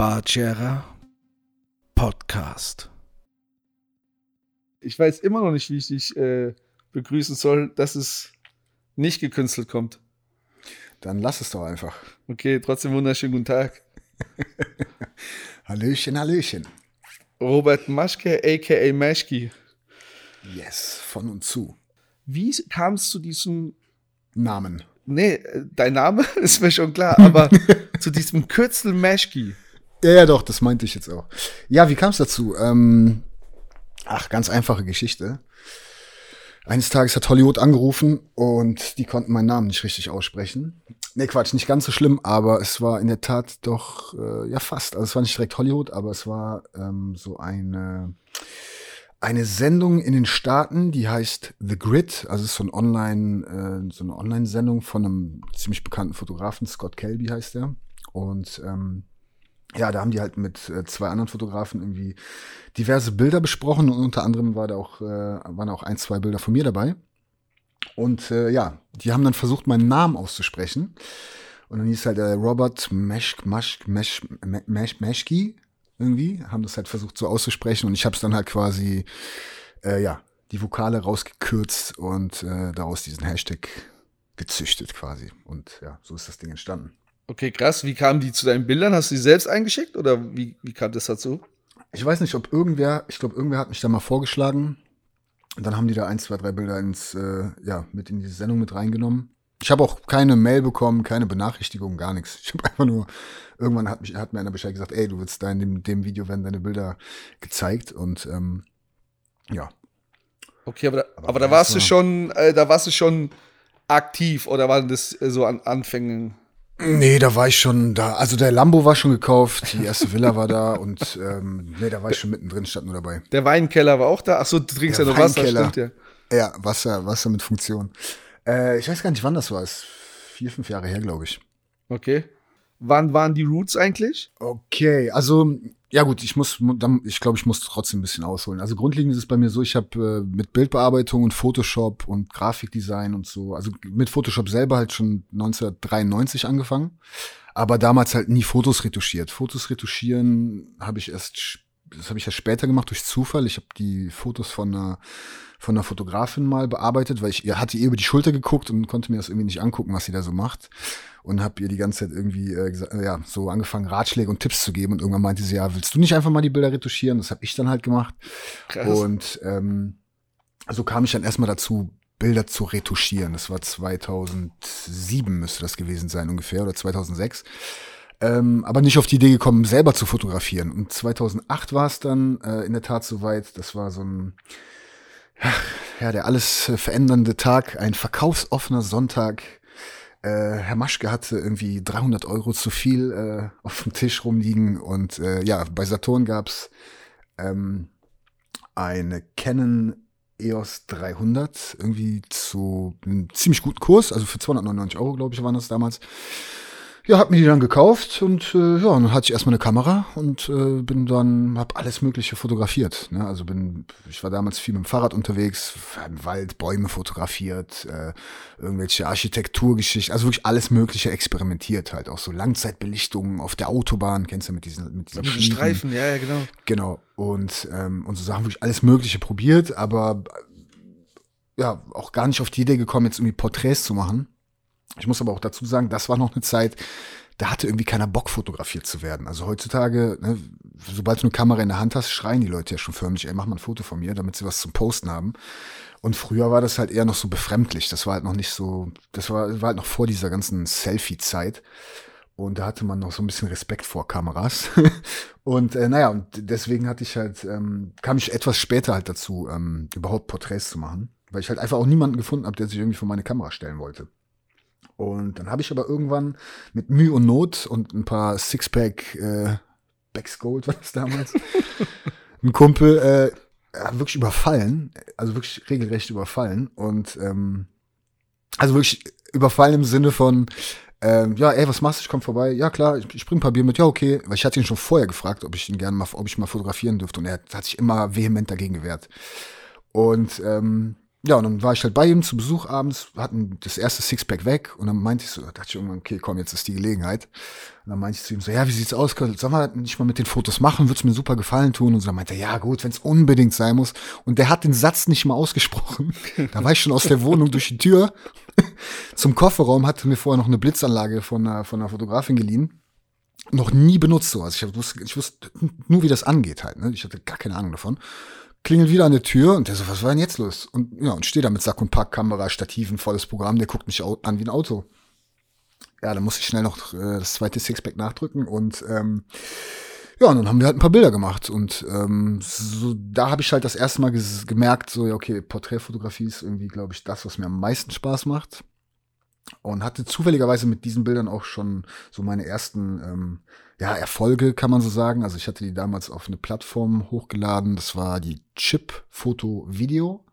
Bargera Podcast. Ich weiß immer noch nicht, wie ich dich äh, begrüßen soll, dass es nicht gekünstelt kommt. Dann lass es doch einfach. Okay, trotzdem wunderschönen guten Tag. Hallöchen, Hallöchen. Robert Maschke, a.k.a. Maschki. Yes, von und zu. Wie kam es zu diesem Namen. Nee, äh, dein Name ist mir schon klar, aber zu diesem Kürzel Maschki. Ja, ja, doch, das meinte ich jetzt auch. Ja, wie kam es dazu? Ähm, ach, ganz einfache Geschichte. Eines Tages hat Hollywood angerufen und die konnten meinen Namen nicht richtig aussprechen. Nee, Quatsch, nicht ganz so schlimm, aber es war in der Tat doch, äh, ja fast. Also es war nicht direkt Hollywood, aber es war ähm, so eine, eine Sendung in den Staaten, die heißt The Grid. Also es ist so, ein Online, äh, so eine Online-Sendung von einem ziemlich bekannten Fotografen, Scott Kelby heißt er. Und ähm, ja, da haben die halt mit äh, zwei anderen Fotografen irgendwie diverse Bilder besprochen und unter anderem war da auch, äh, waren auch ein, zwei Bilder von mir dabei. Und äh, ja, die haben dann versucht, meinen Namen auszusprechen. Und dann hieß halt äh, Robert Meschk, Maschk, Mesch, Mesch, Meschki irgendwie, haben das halt versucht so auszusprechen und ich habe es dann halt quasi, äh, ja, die Vokale rausgekürzt und äh, daraus diesen Hashtag gezüchtet quasi. Und ja, so ist das Ding entstanden. Okay, krass. Wie kamen die zu deinen Bildern? Hast du die selbst eingeschickt oder wie, wie kam das dazu? Ich weiß nicht, ob irgendwer, ich glaube, irgendwer hat mich da mal vorgeschlagen. Und dann haben die da ein, zwei, drei Bilder ins, äh, ja, mit in diese Sendung mit reingenommen. Ich habe auch keine Mail bekommen, keine Benachrichtigung, gar nichts. Ich habe einfach nur, irgendwann hat, mich, hat mir einer Bescheid gesagt, ey, du willst da in dem, dem Video werden deine Bilder gezeigt und ähm, ja. Okay, aber da, aber, aber da warst du schon, äh, da warst du schon aktiv oder waren das äh, so an Anfängen? Nee, da war ich schon da. Also der Lambo war schon gekauft, die erste Villa war da und ähm, nee, da war ich schon mittendrin, stand nur dabei. Der Weinkeller war auch da. Ach so, du trinkst der ja nur Wasser, stimmt ja. Ja, Wasser, Wasser mit Funktion. Äh, ich weiß gar nicht, wann das war. Ist vier, fünf Jahre her, glaube ich. Okay. Wann waren die Roots eigentlich? Okay, also ja gut, ich muss, ich glaube, ich muss trotzdem ein bisschen ausholen. Also grundlegend ist es bei mir so, ich habe äh, mit Bildbearbeitung und Photoshop und Grafikdesign und so, also mit Photoshop selber halt schon 1993 angefangen, aber damals halt nie Fotos retuschiert. Fotos retuschieren habe ich erst, das habe ich erst später gemacht durch Zufall. Ich habe die Fotos von einer von einer Fotografin mal bearbeitet, weil ich ihr hatte ihr über die Schulter geguckt und konnte mir das irgendwie nicht angucken, was sie da so macht und habe ihr die ganze Zeit irgendwie äh, gesagt, ja, so angefangen Ratschläge und Tipps zu geben und irgendwann meinte sie, ja, willst du nicht einfach mal die Bilder retuschieren? Das habe ich dann halt gemacht. Krass. Und ähm, so kam ich dann erstmal dazu, Bilder zu retuschieren. Das war 2007 müsste das gewesen sein ungefähr oder 2006. Ähm, aber nicht auf die Idee gekommen, selber zu fotografieren. Und 2008 war es dann äh, in der Tat soweit. Das war so ein ja, der alles äh, verändernde Tag, ein verkaufsoffener Sonntag. Äh, Herr Maschke hatte irgendwie 300 Euro zu viel äh, auf dem Tisch rumliegen und äh, ja, bei Saturn gab's ähm, eine Canon EOS 300 irgendwie zu einem ziemlich guten Kurs, also für 299 Euro, glaube ich, waren das damals. Ja, hab mir die dann gekauft und äh, ja, dann hatte ich erstmal eine Kamera und äh, bin dann, hab alles Mögliche fotografiert. Ne? Also bin, ich war damals viel mit dem Fahrrad unterwegs, im Wald Bäume fotografiert, äh, irgendwelche Architekturgeschichten, also wirklich alles Mögliche experimentiert halt, auch so Langzeitbelichtungen auf der Autobahn, kennst du mit diesen mit diesen Schiefen. Streifen, ja, ja, genau. Genau und ähm, und so Sachen wirklich alles Mögliche probiert, aber ja auch gar nicht auf die Idee gekommen, jetzt irgendwie Porträts zu machen ich muss aber auch dazu sagen, das war noch eine Zeit, da hatte irgendwie keiner Bock, fotografiert zu werden. Also heutzutage, ne, sobald du eine Kamera in der Hand hast, schreien die Leute ja schon förmlich, ey, mach mal ein Foto von mir, damit sie was zum Posten haben. Und früher war das halt eher noch so befremdlich. Das war halt noch nicht so, das war, war halt noch vor dieser ganzen Selfie-Zeit. Und da hatte man noch so ein bisschen Respekt vor Kameras. und äh, naja, und deswegen hatte ich halt, ähm, kam ich etwas später halt dazu, ähm, überhaupt Porträts zu machen. Weil ich halt einfach auch niemanden gefunden habe, der sich irgendwie vor meine Kamera stellen wollte. Und dann habe ich aber irgendwann mit Mühe und Not und ein paar Sixpack äh, Becks Gold war das damals, ein Kumpel äh, wirklich überfallen, also wirklich regelrecht überfallen und ähm, also wirklich überfallen im Sinne von ähm, ja, ey, was machst du? Ich komm vorbei. Ja, klar, ich, ich bring ein paar Bier mit. Ja, okay. Weil ich hatte ihn schon vorher gefragt, ob ich ihn gerne mal, ob ich mal fotografieren dürfte. Und er hat sich immer vehement dagegen gewehrt. Und ähm, ja, und dann war ich halt bei ihm zu Besuch abends, hatten das erste Sixpack weg und dann meinte ich so, da dachte ich irgendwann, okay, komm, jetzt ist die Gelegenheit. Und dann meinte ich zu ihm so, ja, wie sieht's aus? Sollen wir nicht mal mit den Fotos machen? Würd's mir super gefallen tun? Und so, dann meinte er, ja, gut, wenn's unbedingt sein muss. Und der hat den Satz nicht mal ausgesprochen. Da war ich schon aus der Wohnung durch die Tür zum Kofferraum, hatte mir vorher noch eine Blitzanlage von einer, von einer Fotografin geliehen. Noch nie benutzt sowas. Ich wusste, ich wusste nur, wie das angeht halt. Ne? Ich hatte gar keine Ahnung davon klingelt wieder an der Tür und der so, was war denn jetzt los? Und ja, und steht da mit Sack und Pack, Kamera, Stativen, volles Programm, der guckt mich an wie ein Auto. Ja, dann muss ich schnell noch äh, das zweite Sixpack nachdrücken und ähm, ja, und dann haben wir halt ein paar Bilder gemacht und ähm, so, da habe ich halt das erste Mal gemerkt, so ja, okay, Porträtfotografie ist irgendwie, glaube ich, das, was mir am meisten Spaß macht und hatte zufälligerweise mit diesen Bildern auch schon so meine ersten ähm, ja, Erfolge, kann man so sagen. Also ich hatte die damals auf eine Plattform hochgeladen. Das war die Chip Foto Video.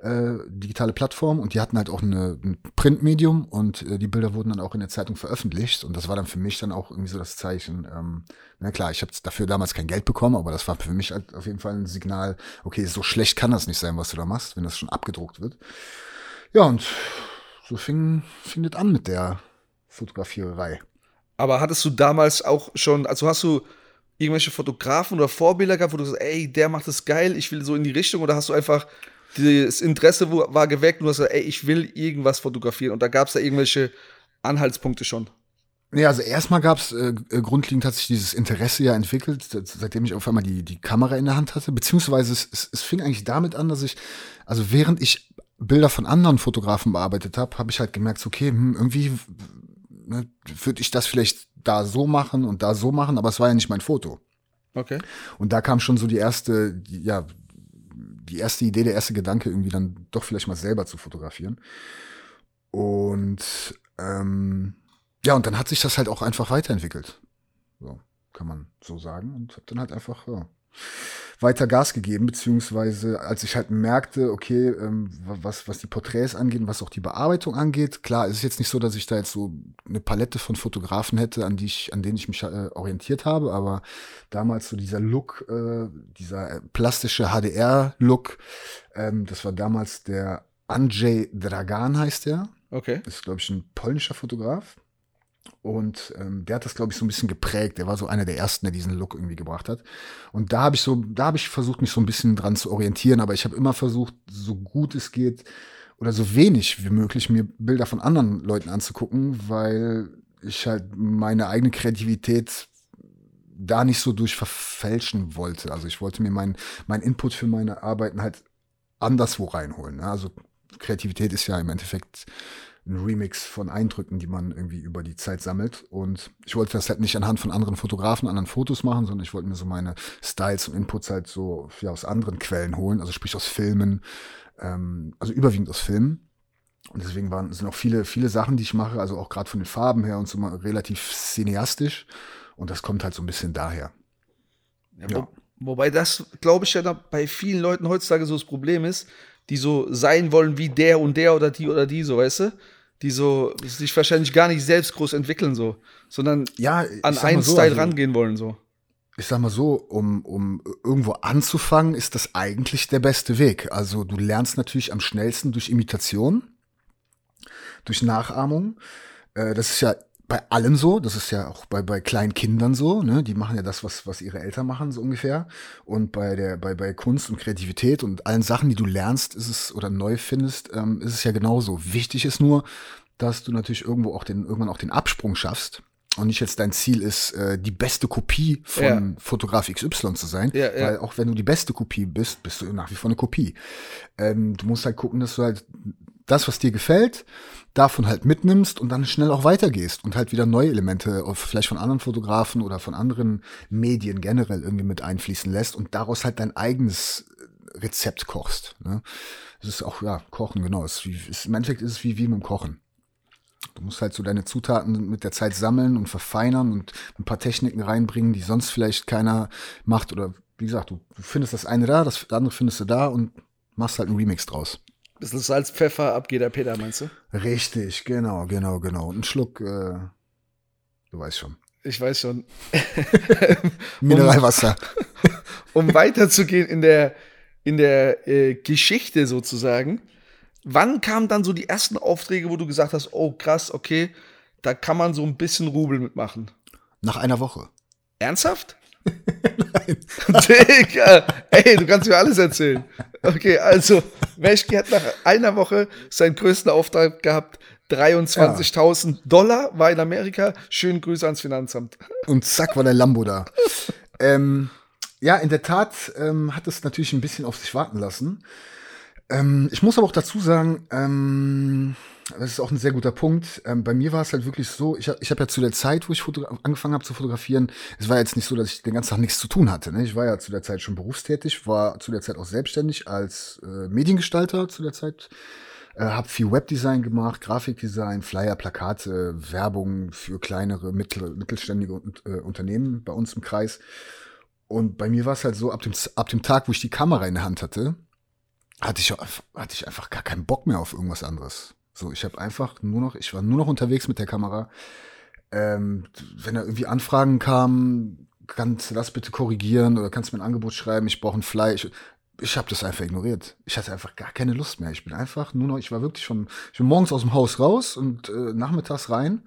Äh, digitale Plattform und die hatten halt auch eine, ein Printmedium und äh, die Bilder wurden dann auch in der Zeitung veröffentlicht und das war dann für mich dann auch irgendwie so das Zeichen. Ähm, na klar, ich habe dafür damals kein Geld bekommen, aber das war für mich halt auf jeden Fall ein Signal, okay, so schlecht kann das nicht sein, was du da machst, wenn das schon abgedruckt wird. Ja, und so fing, fing das an mit der Fotografiererei. Aber hattest du damals auch schon, also hast du irgendwelche Fotografen oder Vorbilder gehabt, wo du sagst, ey, der macht das geil, ich will so in die Richtung, oder hast du einfach das Interesse war geweckt und du hast gesagt, ey, ich will irgendwas fotografieren und da gab es da irgendwelche Anhaltspunkte schon? Nee, also erstmal gab es, äh, grundlegend hat sich dieses Interesse ja entwickelt, seitdem ich auf einmal die, die Kamera in der Hand hatte, beziehungsweise es, es, es fing eigentlich damit an, dass ich, also während ich Bilder von anderen Fotografen bearbeitet habe, habe ich halt gemerkt, okay, hm, irgendwie ne, würde ich das vielleicht da so machen und da so machen, aber es war ja nicht mein Foto. Okay. Und da kam schon so die erste, die, ja, die erste Idee, der erste Gedanke, irgendwie dann doch vielleicht mal selber zu fotografieren. Und ähm, ja, und dann hat sich das halt auch einfach weiterentwickelt. So, kann man so sagen. Und hab dann halt einfach, ja, weiter Gas gegeben, beziehungsweise als ich halt merkte, okay, ähm, was, was die Porträts angeht was auch die Bearbeitung angeht, klar, es ist jetzt nicht so, dass ich da jetzt so eine Palette von Fotografen hätte, an die ich, an denen ich mich äh, orientiert habe, aber damals so dieser Look, äh, dieser plastische HDR-Look, ähm, das war damals der Andrzej Dragan heißt der. Okay. Das ist, glaube ich, ein polnischer Fotograf. Und ähm, der hat das, glaube ich, so ein bisschen geprägt. Der war so einer der ersten, der diesen Look irgendwie gebracht hat. Und da habe ich so, da habe ich versucht, mich so ein bisschen dran zu orientieren, aber ich habe immer versucht, so gut es geht oder so wenig wie möglich mir Bilder von anderen Leuten anzugucken, weil ich halt meine eigene Kreativität da nicht so durch verfälschen wollte. Also ich wollte mir meinen mein Input für meine Arbeiten halt anderswo reinholen. Ne? Also Kreativität ist ja im Endeffekt ein Remix von Eindrücken, die man irgendwie über die Zeit sammelt. Und ich wollte das halt nicht anhand von anderen Fotografen, anderen Fotos machen, sondern ich wollte mir so meine Styles und Inputs halt so ja, aus anderen Quellen holen, also sprich aus Filmen, ähm, also überwiegend aus Filmen. Und deswegen waren, sind auch viele, viele Sachen, die ich mache, also auch gerade von den Farben her und so mal relativ cineastisch. Und das kommt halt so ein bisschen daher. Ja, ja. Wo, wobei das, glaube ich, ja bei vielen Leuten heutzutage so das Problem ist, die so sein wollen wie der und der oder die oder die, so, weißt du? Die so sich wahrscheinlich gar nicht selbst groß entwickeln, so, sondern ja, an einen so, Style also, rangehen wollen, so. Ich sag mal so, um, um irgendwo anzufangen, ist das eigentlich der beste Weg. Also du lernst natürlich am schnellsten durch Imitation, durch Nachahmung. Äh, das ist ja bei allem so, das ist ja auch bei, bei kleinen Kindern so, ne? Die machen ja das, was, was ihre Eltern machen, so ungefähr. Und bei der, bei, bei Kunst und Kreativität und allen Sachen, die du lernst, ist es oder neu findest, ähm, ist es ja genauso. Wichtig ist nur, dass du natürlich irgendwo auch den, irgendwann auch den Absprung schaffst. Und nicht jetzt dein Ziel ist, äh, die beste Kopie von ja. Fotograf XY zu sein. Ja, ja. Weil auch wenn du die beste Kopie bist, bist du nach wie vor eine Kopie. Ähm, du musst halt gucken, dass du halt das, was dir gefällt, davon halt mitnimmst und dann schnell auch weitergehst und halt wieder neue Elemente vielleicht von anderen Fotografen oder von anderen Medien generell irgendwie mit einfließen lässt und daraus halt dein eigenes Rezept kochst. Ne? Das ist auch, ja, Kochen, genau. Ist wie, ist, Im Endeffekt ist es wie, wie mit dem Kochen. Du musst halt so deine Zutaten mit der Zeit sammeln und verfeinern und ein paar Techniken reinbringen, die sonst vielleicht keiner macht. Oder wie gesagt, du, du findest das eine da, das andere findest du da und machst halt einen Remix draus. Bisschen Salz, Pfeffer, ab geht der Peter, meinst du? Richtig, genau, genau, genau. Und ein Schluck, äh, du weißt schon. Ich weiß schon. Mineralwasser. um, um weiterzugehen in der, in der äh, Geschichte sozusagen, wann kamen dann so die ersten Aufträge, wo du gesagt hast, oh krass, okay, da kann man so ein bisschen Rubel mitmachen? Nach einer Woche. Ernsthaft? Nein. Digga, ey, du kannst mir alles erzählen. Okay, also, Meschke hat nach einer Woche seinen größten Auftrag gehabt. 23.000 ja. Dollar war in Amerika. Schönen Grüße ans Finanzamt. Und zack war der Lambo da. ähm, ja, in der Tat ähm, hat es natürlich ein bisschen auf sich warten lassen. Ähm, ich muss aber auch dazu sagen, ähm, das ist auch ein sehr guter Punkt. Ähm, bei mir war es halt wirklich so, ich, ich habe ja zu der Zeit, wo ich angefangen habe zu fotografieren, es war jetzt nicht so, dass ich den ganzen Tag nichts zu tun hatte. Ne? Ich war ja zu der Zeit schon berufstätig, war zu der Zeit auch selbstständig als äh, Mediengestalter zu der Zeit. Äh, habe viel Webdesign gemacht, Grafikdesign, Flyer, Plakate, Werbung für kleinere, mittel, mittelständige äh, Unternehmen bei uns im Kreis. Und bei mir war es halt so, ab dem, ab dem Tag, wo ich die Kamera in der Hand hatte, hatte ich, hatte ich einfach gar keinen Bock mehr auf irgendwas anderes. So, ich habe einfach nur noch, ich war nur noch unterwegs mit der Kamera. Ähm, wenn da irgendwie Anfragen kamen, kannst du das bitte korrigieren oder kannst du mir ein Angebot schreiben, ich brauche ein Fleisch. Ich, ich habe das einfach ignoriert. Ich hatte einfach gar keine Lust mehr. Ich bin einfach nur noch, ich war wirklich schon, ich bin morgens aus dem Haus raus und äh, nachmittags rein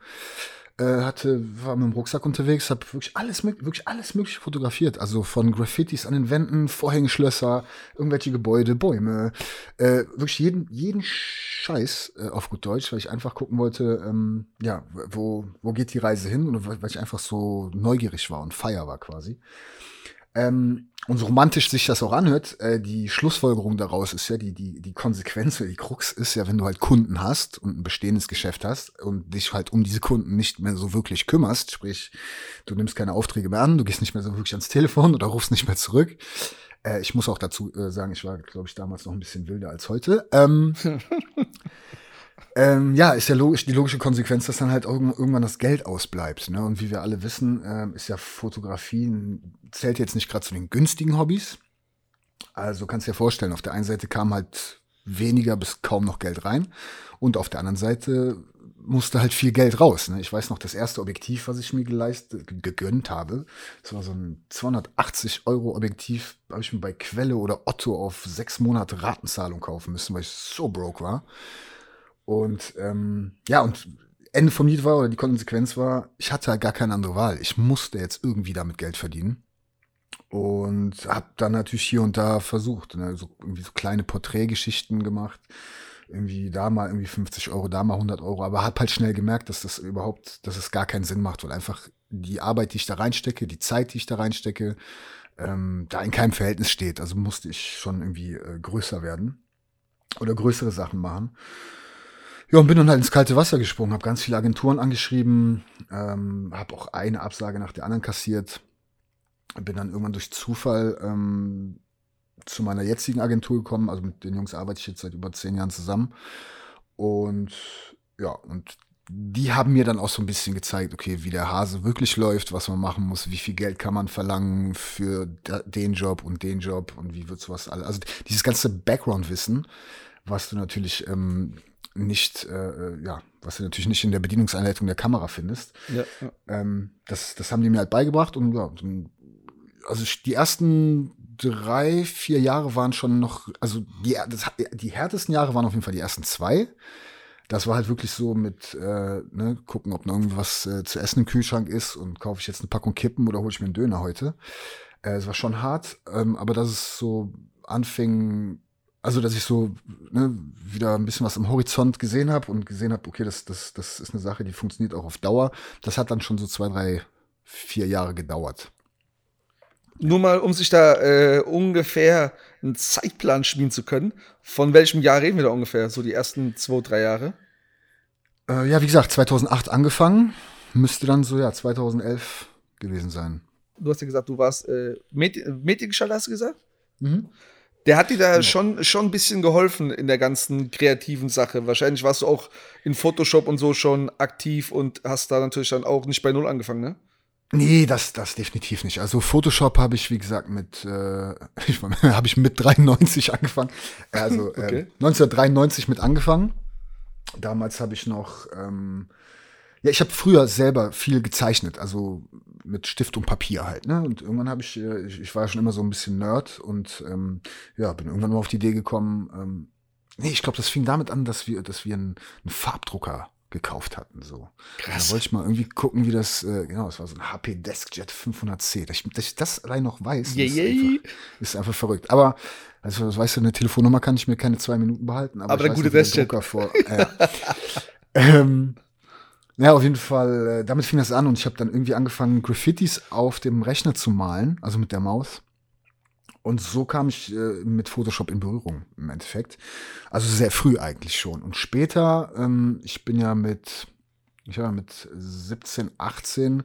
hatte, war mit dem Rucksack unterwegs, habe wirklich alles, wirklich alles mögliche fotografiert. Also von Graffitis an den Wänden, Vorhängeschlösser, irgendwelche Gebäude, Bäume, äh, wirklich jeden, jeden Scheiß äh, auf gut Deutsch, weil ich einfach gucken wollte, ähm, ja, wo, wo geht die Reise hin und weil ich einfach so neugierig war und feier war quasi. Ähm, und so romantisch sich das auch anhört, äh, die Schlussfolgerung daraus ist ja, die, die, die Konsequenz oder die Krux ist ja, wenn du halt Kunden hast und ein bestehendes Geschäft hast und dich halt um diese Kunden nicht mehr so wirklich kümmerst, sprich, du nimmst keine Aufträge mehr an, du gehst nicht mehr so wirklich ans Telefon oder rufst nicht mehr zurück. Äh, ich muss auch dazu äh, sagen, ich war, glaube ich, damals noch ein bisschen wilder als heute. Ähm, Ähm, ja, ist ja logisch, die logische Konsequenz, dass dann halt irgendwann das Geld ausbleibt. Ne? Und wie wir alle wissen, ähm, ist ja Fotografie, zählt jetzt nicht gerade zu den günstigen Hobbys. Also kannst du dir vorstellen, auf der einen Seite kam halt weniger bis kaum noch Geld rein und auf der anderen Seite musste halt viel Geld raus. Ne? Ich weiß noch, das erste Objektiv, was ich mir geleistet, gegönnt habe, das war so ein 280 Euro Objektiv, habe ich mir bei Quelle oder Otto auf sechs Monate Ratenzahlung kaufen müssen, weil ich so broke war. Und ähm, ja, und Ende vom Lied war, oder die Konsequenz war, ich hatte halt gar keine andere Wahl. Ich musste jetzt irgendwie damit Geld verdienen. Und habe dann natürlich hier und da versucht, ne, so irgendwie so kleine Porträtgeschichten gemacht. Irgendwie da mal irgendwie 50 Euro, da mal 100 Euro. Aber habe halt schnell gemerkt, dass das überhaupt, dass es gar keinen Sinn macht, weil einfach die Arbeit, die ich da reinstecke, die Zeit, die ich da reinstecke, ähm, da in keinem Verhältnis steht. Also musste ich schon irgendwie äh, größer werden oder größere Sachen machen. Ja, und bin dann halt ins kalte Wasser gesprungen, habe ganz viele Agenturen angeschrieben, ähm, habe auch eine Absage nach der anderen kassiert. Bin dann irgendwann durch Zufall ähm, zu meiner jetzigen Agentur gekommen. Also mit den Jungs arbeite ich jetzt seit über zehn Jahren zusammen. Und ja, und die haben mir dann auch so ein bisschen gezeigt, okay, wie der Hase wirklich läuft, was man machen muss, wie viel Geld kann man verlangen für den Job und den Job und wie wird sowas alles. Also dieses ganze Background-Wissen, was du natürlich ähm, nicht, äh, äh, ja, was du natürlich nicht in der Bedienungsanleitung der Kamera findest. Ja, ja. Ähm, das, das haben die mir halt beigebracht und ja, also die ersten drei, vier Jahre waren schon noch, also die, das, die härtesten Jahre waren auf jeden Fall die ersten zwei. Das war halt wirklich so mit, äh, ne, gucken, ob noch irgendwas äh, zu essen im Kühlschrank ist und kaufe ich jetzt eine Packung Kippen oder hole ich mir einen Döner heute. Äh, es war schon hart, ähm, aber dass es so anfing, also dass ich so ne, wieder ein bisschen was am Horizont gesehen habe und gesehen habe, okay, das, das, das ist eine Sache, die funktioniert auch auf Dauer. Das hat dann schon so zwei, drei, vier Jahre gedauert. Nur mal, um sich da äh, ungefähr einen Zeitplan schmieden zu können. Von welchem Jahr reden wir da ungefähr? So die ersten zwei, drei Jahre? Äh, ja, wie gesagt, 2008 angefangen. Müsste dann so, ja, 2011 gewesen sein. Du hast ja gesagt, du warst äh, Mediengestalter, hast du gesagt? Mhm. Der hat dir da ja. schon, schon ein bisschen geholfen in der ganzen kreativen Sache. Wahrscheinlich warst du auch in Photoshop und so schon aktiv und hast da natürlich dann auch nicht bei Null angefangen, ne? Nee, das, das definitiv nicht. Also Photoshop habe ich, wie gesagt, mit, äh, habe ich mit 93 angefangen. Also äh, okay. 1993 mit angefangen. Damals habe ich noch, ähm, ja, ich habe früher selber viel gezeichnet, also mit Stift und Papier halt, ne? Und irgendwann habe ich, äh, ich, ich war schon immer so ein bisschen Nerd und ähm, ja, bin irgendwann mal auf die Idee gekommen, ähm, nee, ich glaube, das fing damit an, dass wir, dass wir einen, einen Farbdrucker gekauft hatten. So. Krass. Da wollte ich mal irgendwie gucken, wie das, äh, genau, es war so ein HP DeskJet 500C. Dass ich, dass ich das allein noch weiß, Yay, ist, yay. einfach, ist einfach verrückt. Aber, also, das weißt du, eine Telefonnummer kann ich mir keine zwei Minuten behalten. Aber, Aber der gute DeskJet. Drucker vor. Ja. ähm, ja, auf jeden Fall, äh, damit fing das an und ich habe dann irgendwie angefangen, Graffitis auf dem Rechner zu malen, also mit der Maus. Und so kam ich äh, mit Photoshop in Berührung im Endeffekt. Also sehr früh eigentlich schon. Und später, ähm, ich bin ja mit, ich war mit 17, 18,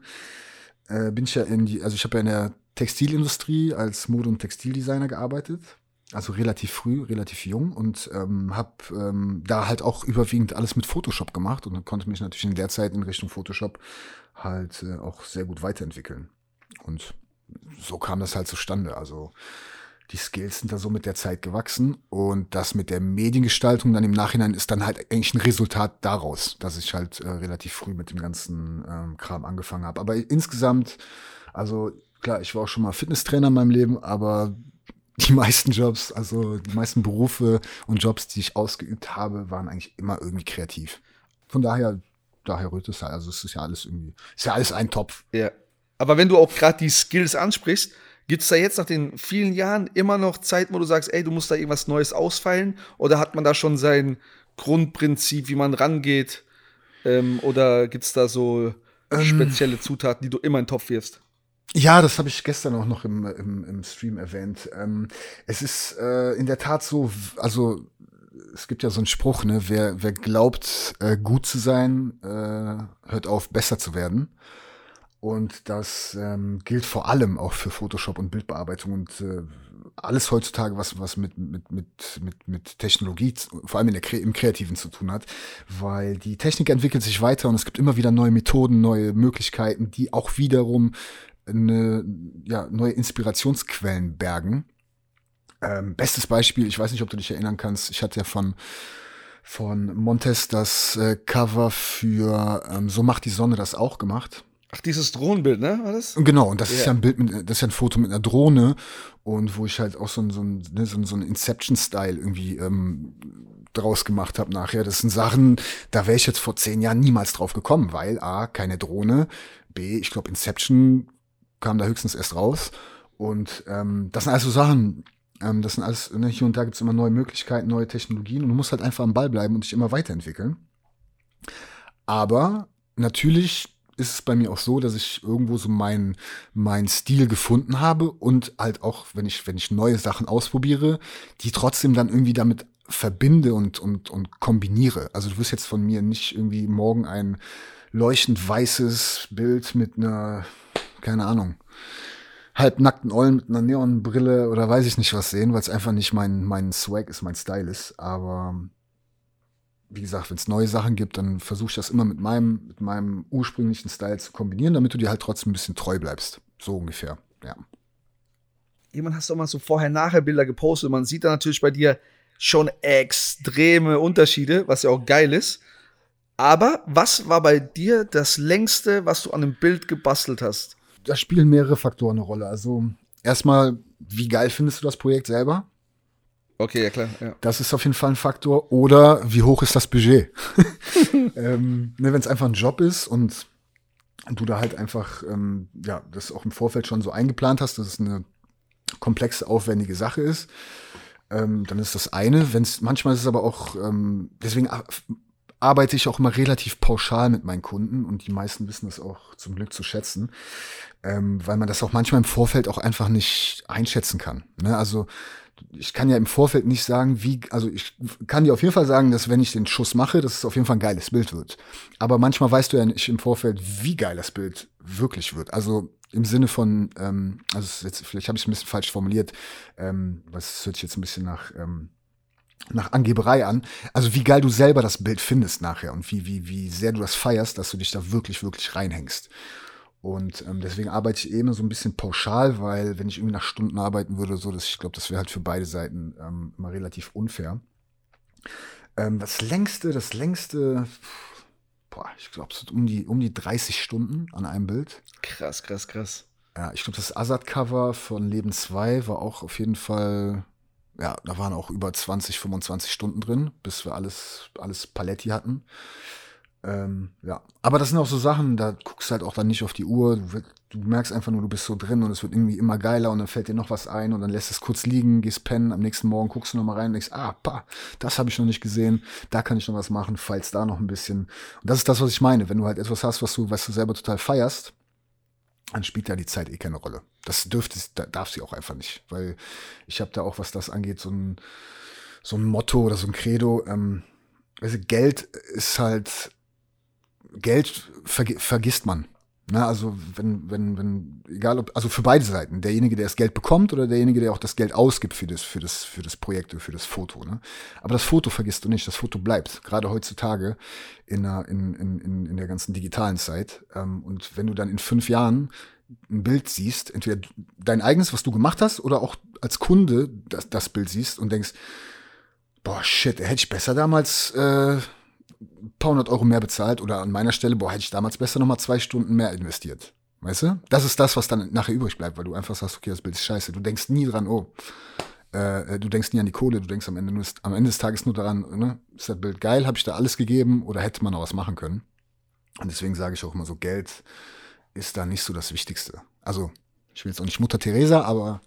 äh, bin ich ja in die, also ich habe ja in der Textilindustrie als Mode- und Textildesigner gearbeitet. Also relativ früh, relativ jung und ähm, habe ähm, da halt auch überwiegend alles mit Photoshop gemacht und konnte mich natürlich in der Zeit in Richtung Photoshop halt äh, auch sehr gut weiterentwickeln. Und so kam das halt zustande. Also die Skills sind da so mit der Zeit gewachsen und das mit der Mediengestaltung dann im Nachhinein ist dann halt eigentlich ein Resultat daraus, dass ich halt äh, relativ früh mit dem ganzen ähm, Kram angefangen habe. Aber insgesamt, also klar, ich war auch schon mal Fitnesstrainer in meinem Leben, aber die meisten Jobs, also die meisten Berufe und Jobs, die ich ausgeübt habe, waren eigentlich immer irgendwie kreativ. Von daher, daher rührt es halt. Also es ist ja alles irgendwie, ist ja alles ein Topf. Ja. Aber wenn du auch gerade die Skills ansprichst, gibt es da jetzt nach den vielen Jahren immer noch Zeiten, wo du sagst, ey, du musst da irgendwas Neues ausfeilen? Oder hat man da schon sein Grundprinzip, wie man rangeht? Ähm, oder gibt es da so spezielle Zutaten, die du immer in den Topf wirfst? Ja, das habe ich gestern auch noch im, im, im Stream erwähnt. Ähm, es ist äh, in der Tat so, also es gibt ja so einen Spruch, ne, wer, wer glaubt, äh, gut zu sein, äh, hört auf, besser zu werden. Und das ähm, gilt vor allem auch für Photoshop und Bildbearbeitung und äh, alles heutzutage, was, was mit, mit, mit, mit, mit Technologie, vor allem in der, im Kreativen zu tun hat, weil die Technik entwickelt sich weiter und es gibt immer wieder neue Methoden, neue Möglichkeiten, die auch wiederum eine, ja, neue Inspirationsquellen bergen. Ähm, bestes Beispiel, ich weiß nicht, ob du dich erinnern kannst, ich hatte ja von, von Montes das äh, Cover für ähm, So macht die Sonne das auch gemacht. Ach, dieses Drohnenbild, ne? War das? Genau, und das ist Ja. ja ein Bild mit, das ist ja ein Foto mit einer Drohne und wo ich halt auch so ein, so ein, ne, so ein, so ein Inception-Style irgendwie ähm, draus gemacht habe nachher. Das sind Sachen, da wäre ich jetzt vor zehn Jahren niemals drauf gekommen, weil A, keine Drohne, B, ich glaube Inception kam da höchstens erst raus. Und ähm, das sind also Sachen, ähm, das sind alles, ne, hier und da gibt's immer neue Möglichkeiten, neue Technologien und du musst halt einfach am Ball bleiben und dich immer weiterentwickeln. Aber natürlich ist es bei mir auch so, dass ich irgendwo so meinen meinen Stil gefunden habe und halt auch, wenn ich, wenn ich neue Sachen ausprobiere, die trotzdem dann irgendwie damit verbinde und, und, und kombiniere. Also du wirst jetzt von mir nicht irgendwie morgen ein leuchtend weißes Bild mit einer, keine Ahnung, halbnackten Ollen mit einer Neonbrille oder weiß ich nicht was sehen, weil es einfach nicht mein, mein Swag ist, mein Style ist. Aber wie gesagt, wenn es neue Sachen gibt, dann versuche ich das immer mit meinem, mit meinem ursprünglichen Style zu kombinieren, damit du dir halt trotzdem ein bisschen treu bleibst. So ungefähr, ja. Jemand hast doch mal so Vorher-Nachher-Bilder gepostet. Man sieht da natürlich bei dir schon extreme Unterschiede, was ja auch geil ist. Aber was war bei dir das längste, was du an einem Bild gebastelt hast? Da spielen mehrere Faktoren eine Rolle. Also erstmal, wie geil findest du das Projekt selber? Okay, ja klar. Ja. Das ist auf jeden Fall ein Faktor. Oder wie hoch ist das Budget? ähm, ne, Wenn es einfach ein Job ist und du da halt einfach, ähm, ja, das auch im Vorfeld schon so eingeplant hast, dass es eine komplexe, aufwendige Sache ist, ähm, dann ist das eine. Wenn's, manchmal ist es aber auch, ähm, deswegen arbeite ich auch immer relativ pauschal mit meinen Kunden und die meisten wissen das auch zum Glück zu schätzen, ähm, weil man das auch manchmal im Vorfeld auch einfach nicht einschätzen kann. Ne? Also ich kann ja im Vorfeld nicht sagen, wie, also ich kann dir auf jeden Fall sagen, dass wenn ich den Schuss mache, dass es auf jeden Fall ein geiles Bild wird. Aber manchmal weißt du ja nicht im Vorfeld, wie geil das Bild wirklich wird. Also im Sinne von, ähm, also jetzt, vielleicht habe ich es ein bisschen falsch formuliert, ähm, was hört sich jetzt ein bisschen nach, ähm, nach Angeberei an. Also wie geil du selber das Bild findest nachher und wie, wie, wie sehr du das feierst, dass du dich da wirklich, wirklich reinhängst. Und ähm, deswegen arbeite ich eh immer so ein bisschen pauschal, weil wenn ich irgendwie nach Stunden arbeiten würde, so, dass ich glaube, das wäre halt für beide Seiten ähm, immer relativ unfair. Ähm, das längste, das längste, boah, ich glaube, so um die, um die 30 Stunden an einem Bild. Krass, krass, krass. Ja, ich glaube, das Azad-Cover von Leben 2 war auch auf jeden Fall ja, da waren auch über 20, 25 Stunden drin, bis wir alles, alles Paletti hatten. Ähm, ja, aber das sind auch so Sachen, da guckst halt auch dann nicht auf die Uhr. Du, du, merkst einfach nur, du bist so drin und es wird irgendwie immer geiler und dann fällt dir noch was ein und dann lässt es kurz liegen, gehst pennen, am nächsten Morgen guckst du noch mal rein und denkst, ah, pa, das habe ich noch nicht gesehen, da kann ich noch was machen, falls da noch ein bisschen. Und das ist das, was ich meine. Wenn du halt etwas hast, was du, was du selber total feierst, dann spielt da die Zeit eh keine Rolle. Das dürfte, darf sie auch einfach nicht, weil ich habe da auch, was das angeht, so ein, so ein Motto oder so ein Credo. Ähm, also Geld ist halt Geld ver vergisst man. Na, also wenn, wenn, wenn, egal ob, also für beide Seiten, derjenige, der das Geld bekommt oder derjenige, der auch das Geld ausgibt für das, für das, für das Projekt oder für das Foto. Ne? Aber das Foto vergisst du nicht, das Foto bleibt, gerade heutzutage in der, in, in, in der ganzen digitalen Zeit. Ähm, und wenn du dann in fünf Jahren ein Bild siehst, entweder dein eigenes, was du gemacht hast, oder auch als Kunde das, das Bild siehst und denkst, boah, shit, hätte ich besser damals äh, paar hundert Euro mehr bezahlt oder an meiner Stelle, boah, hätte ich damals besser nochmal zwei Stunden mehr investiert. Weißt du? Das ist das, was dann nachher übrig bleibt, weil du einfach sagst, okay, das Bild ist scheiße. Du denkst nie dran, oh, äh, du denkst nie an die Kohle, du denkst am Ende, nur, am Ende des Tages nur daran, ne, ist das Bild geil, habe ich da alles gegeben oder hätte man noch was machen können? Und deswegen sage ich auch immer so, Geld ist da nicht so das Wichtigste. Also, ich will jetzt auch nicht Mutter Teresa, aber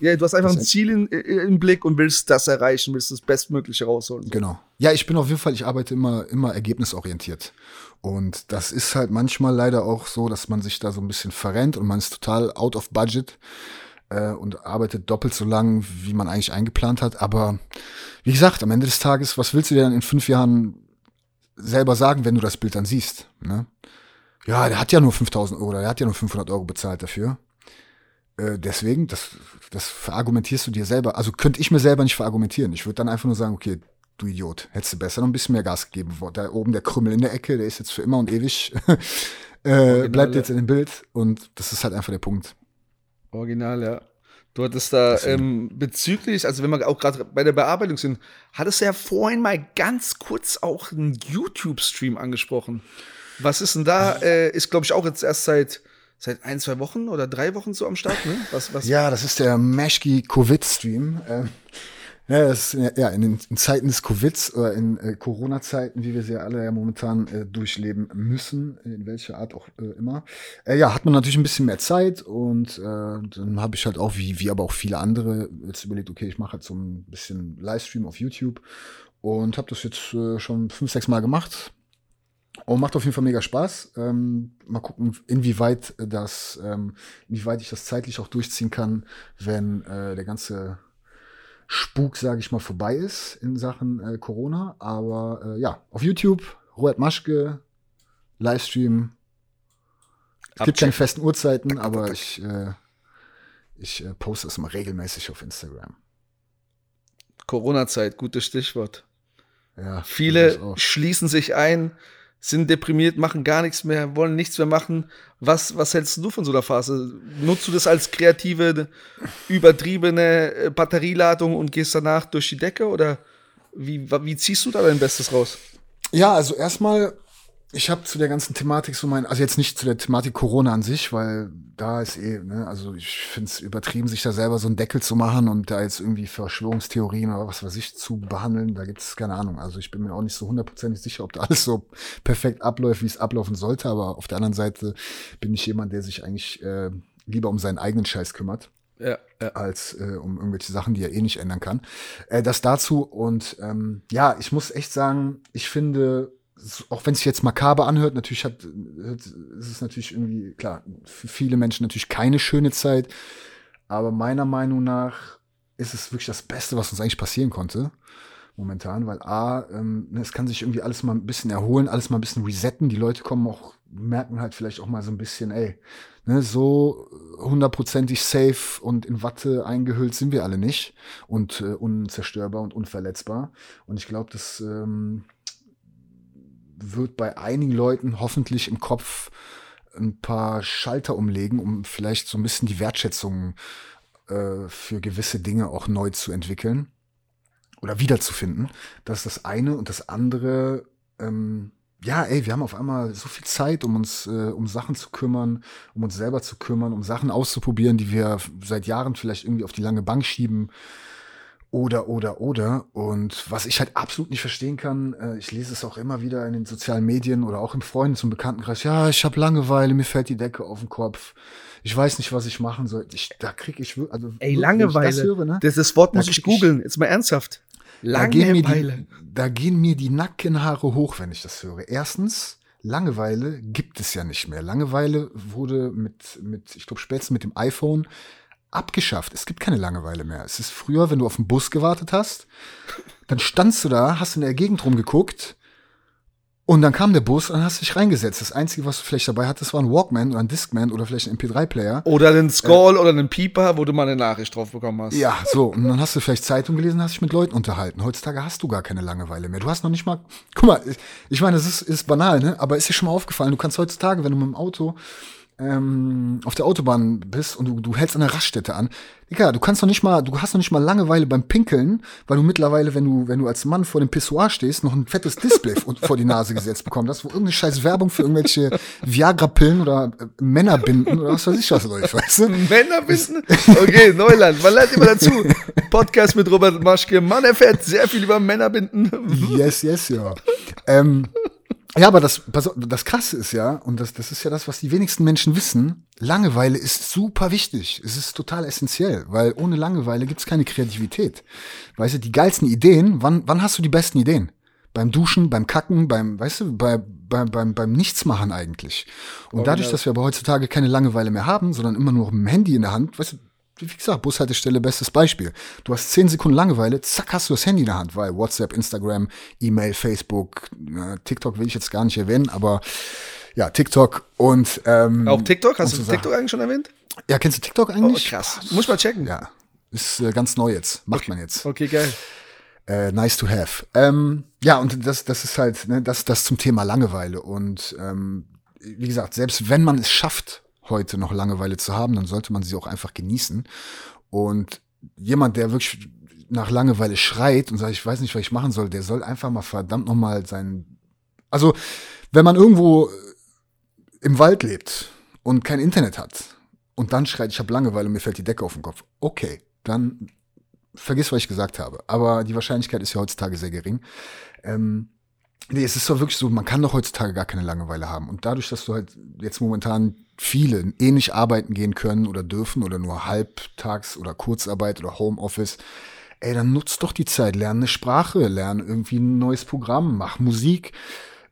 ja, du hast einfach ein Ziel in, im Blick und willst das erreichen, willst das Bestmögliche rausholen. Genau. Ja, ich bin auf jeden Fall, ich arbeite immer, immer ergebnisorientiert. Und das ist halt manchmal leider auch so, dass man sich da so ein bisschen verrennt und man ist total out of budget äh, und arbeitet doppelt so lang, wie man eigentlich eingeplant hat. Aber wie gesagt, am Ende des Tages, was willst du dir dann in fünf Jahren selber sagen, wenn du das Bild dann siehst? Ne? Ja, der hat ja nur 5000 Euro, der hat ja nur 500 Euro bezahlt dafür. Äh, deswegen, das, das verargumentierst du dir selber. Also könnte ich mir selber nicht verargumentieren. Ich würde dann einfach nur sagen, okay, du Idiot, hättest du besser noch ein bisschen mehr Gas gegeben. Da oben der Krümmel in der Ecke, der ist jetzt für immer und ewig, äh, bleibt jetzt in dem Bild und das ist halt einfach der Punkt. Original, ja. Du hattest da ähm, bezüglich, also wenn wir auch gerade bei der Bearbeitung sind, hattest du ja vorhin mal ganz kurz auch einen YouTube-Stream angesprochen. Was ist denn da? Äh, ist, glaube ich, auch jetzt erst seit seit ein, zwei Wochen oder drei Wochen so am Start, ne? Was, was? Ja, das ist der Meschki Covid-Stream. Ähm, ja, das ist, ja, in, den, in Zeiten des Covids oder in äh, Corona-Zeiten, wie wir sie ja alle ja momentan äh, durchleben müssen, in welcher Art auch äh, immer. Äh, ja, hat man natürlich ein bisschen mehr Zeit und äh, dann habe ich halt auch, wie, wie aber auch viele andere, jetzt überlegt, okay, ich mache halt so ein bisschen Livestream auf YouTube und habe das jetzt äh, schon fünf, sechs Mal gemacht und macht auf jeden Fall mega Spaß. Ähm, mal gucken, inwieweit das, ähm, inwieweit ich das zeitlich auch durchziehen kann, wenn äh, der ganze Spuk, sage ich mal, vorbei ist in Sachen äh, Corona. Aber äh, ja, auf YouTube, Robert Maschke, Livestream. Es gibt keine festen Uhrzeiten, aber ich, äh, ich äh, poste es mal regelmäßig auf Instagram. Corona-Zeit, gutes Stichwort. Ja, Viele schließen sich ein, sind deprimiert, machen gar nichts mehr, wollen nichts mehr machen. Was, was hältst du von so einer Phase? Nutzt du das als kreative, übertriebene äh, Batterieladung und gehst danach durch die Decke oder wie, wie ziehst du da dein Bestes raus? Ja, also erstmal ich habe zu der ganzen Thematik so mein, also jetzt nicht zu der Thematik Corona an sich, weil da ist eh, ne, also ich finde es übertrieben, sich da selber so einen Deckel zu machen und da jetzt irgendwie Verschwörungstheorien oder was weiß ich zu behandeln. Da gibt es keine Ahnung. Also ich bin mir auch nicht so hundertprozentig sicher, ob da alles so perfekt abläuft, wie es ablaufen sollte. Aber auf der anderen Seite bin ich jemand, der sich eigentlich äh, lieber um seinen eigenen Scheiß kümmert. Ja, ja. als äh, um irgendwelche Sachen, die er eh nicht ändern kann. Äh, das dazu und ähm, ja, ich muss echt sagen, ich finde auch wenn es jetzt makaber anhört, natürlich hat, ist es natürlich irgendwie, klar, für viele Menschen natürlich keine schöne Zeit. Aber meiner Meinung nach ist es wirklich das Beste, was uns eigentlich passieren konnte. Momentan, weil A, ähm, ne, es kann sich irgendwie alles mal ein bisschen erholen, alles mal ein bisschen resetten. Die Leute kommen auch, merken halt vielleicht auch mal so ein bisschen, ey, ne, so hundertprozentig safe und in Watte eingehüllt sind wir alle nicht und äh, unzerstörbar und unverletzbar. Und ich glaube, das ähm, wird bei einigen Leuten hoffentlich im Kopf ein paar Schalter umlegen, um vielleicht so ein bisschen die Wertschätzung äh, für gewisse Dinge auch neu zu entwickeln oder wiederzufinden. Das ist das eine und das andere, ähm, ja, ey, wir haben auf einmal so viel Zeit, um uns äh, um Sachen zu kümmern, um uns selber zu kümmern, um Sachen auszuprobieren, die wir seit Jahren vielleicht irgendwie auf die lange Bank schieben. Oder, oder, oder. Und was ich halt absolut nicht verstehen kann, äh, ich lese es auch immer wieder in den sozialen Medien oder auch im Freundes- und Bekanntenkreis, ja, ich habe Langeweile, mir fällt die Decke auf den Kopf. Ich weiß nicht, was ich machen soll. Ich, da krieg ich also Ey, Langeweile. Das, höre, ne? das, das Wort muss ich googeln. Jetzt mal ernsthaft. da, gehen mir Langeweile. die, da gehen mir die Nackenhaare hoch, wenn ich das höre. Erstens, Langeweile gibt es ja nicht mehr. Langeweile wurde mit, mit ich glaube, spätestens mit dem iPhone abgeschafft. Es gibt keine Langeweile mehr. Es ist früher, wenn du auf den Bus gewartet hast, dann standst du da, hast in der Gegend rumgeguckt und dann kam der Bus und dann hast dich reingesetzt. Das Einzige, was du vielleicht dabei hattest, war ein Walkman oder ein Discman oder vielleicht ein MP3-Player. Oder einen Scroll oder einen Pieper, wo du mal eine Nachricht drauf bekommen hast. Ja, so. Und dann hast du vielleicht Zeitung gelesen, hast dich mit Leuten unterhalten. Heutzutage hast du gar keine Langeweile mehr. Du hast noch nicht mal. Guck mal, ich- ich meine, das ist, ist banal, ne? Aber ist dir schon mal aufgefallen, du kannst heutzutage, wenn du mit dem Auto ähm, auf der Autobahn bist und du, du hältst an der Raststätte an, Digga, du kannst noch nicht mal, du hast noch nicht mal Langeweile beim Pinkeln, weil du mittlerweile, wenn du, wenn du als Mann vor dem Pissoir stehst, noch ein fettes Display vor die Nase gesetzt bekommen hast, wo irgendeine scheiß Werbung für irgendwelche Viagra-Pillen oder äh, Männerbinden oder was weiß ich was läuft, weißt du? Männer wissen. Okay, Neuland. Man lernt immer dazu. Podcast mit Robert Maschke. Mann erfährt sehr viel über Männerbinden. Yes, yes, ja. ähm, ja, aber das, das Krasse ist ja, und das, das ist ja das, was die wenigsten Menschen wissen, Langeweile ist super wichtig. Es ist total essentiell, weil ohne Langeweile gibt's keine Kreativität. Weißt du, die geilsten Ideen, wann, wann hast du die besten Ideen? Beim Duschen, beim Kacken, beim, weißt du, bei, beim, beim, beim Nichtsmachen eigentlich. Und dadurch, dass wir aber heutzutage keine Langeweile mehr haben, sondern immer nur mit dem Handy in der Hand, weißt du, wie gesagt, Bushaltestelle, bestes Beispiel. Du hast zehn Sekunden Langeweile, zack, hast du das Handy in der Hand, weil WhatsApp, Instagram, E-Mail, Facebook, TikTok will ich jetzt gar nicht erwähnen, aber ja, TikTok und ähm, Auch TikTok? Hast du TikTok eigentlich schon erwähnt? Ja, kennst du TikTok Oh, eigentlich? krass. Muss mal checken. Ja, ist äh, ganz neu jetzt, macht man jetzt. Okay, geil. Äh, nice to have. Ähm, ja, und das, das ist halt, ne, das, das zum Thema Langeweile. Und ähm, wie gesagt, selbst wenn man es schafft, heute noch Langeweile zu haben, dann sollte man sie auch einfach genießen. Und jemand, der wirklich nach Langeweile schreit und sagt, ich weiß nicht, was ich machen soll, der soll einfach mal verdammt noch mal sein. Also, wenn man irgendwo im Wald lebt und kein Internet hat und dann schreit, ich habe Langeweile und mir fällt die Decke auf den Kopf, okay, dann vergiss, was ich gesagt habe. Aber die Wahrscheinlichkeit ist ja heutzutage sehr gering. Ähm, nee, es ist doch wirklich so, man kann doch heutzutage gar keine Langeweile haben. Und dadurch, dass du halt jetzt momentan viele eh nicht arbeiten gehen können oder dürfen oder nur halbtags oder Kurzarbeit oder Homeoffice, ey, dann nutzt doch die Zeit, lerne eine Sprache, lerne irgendwie ein neues Programm, mach Musik.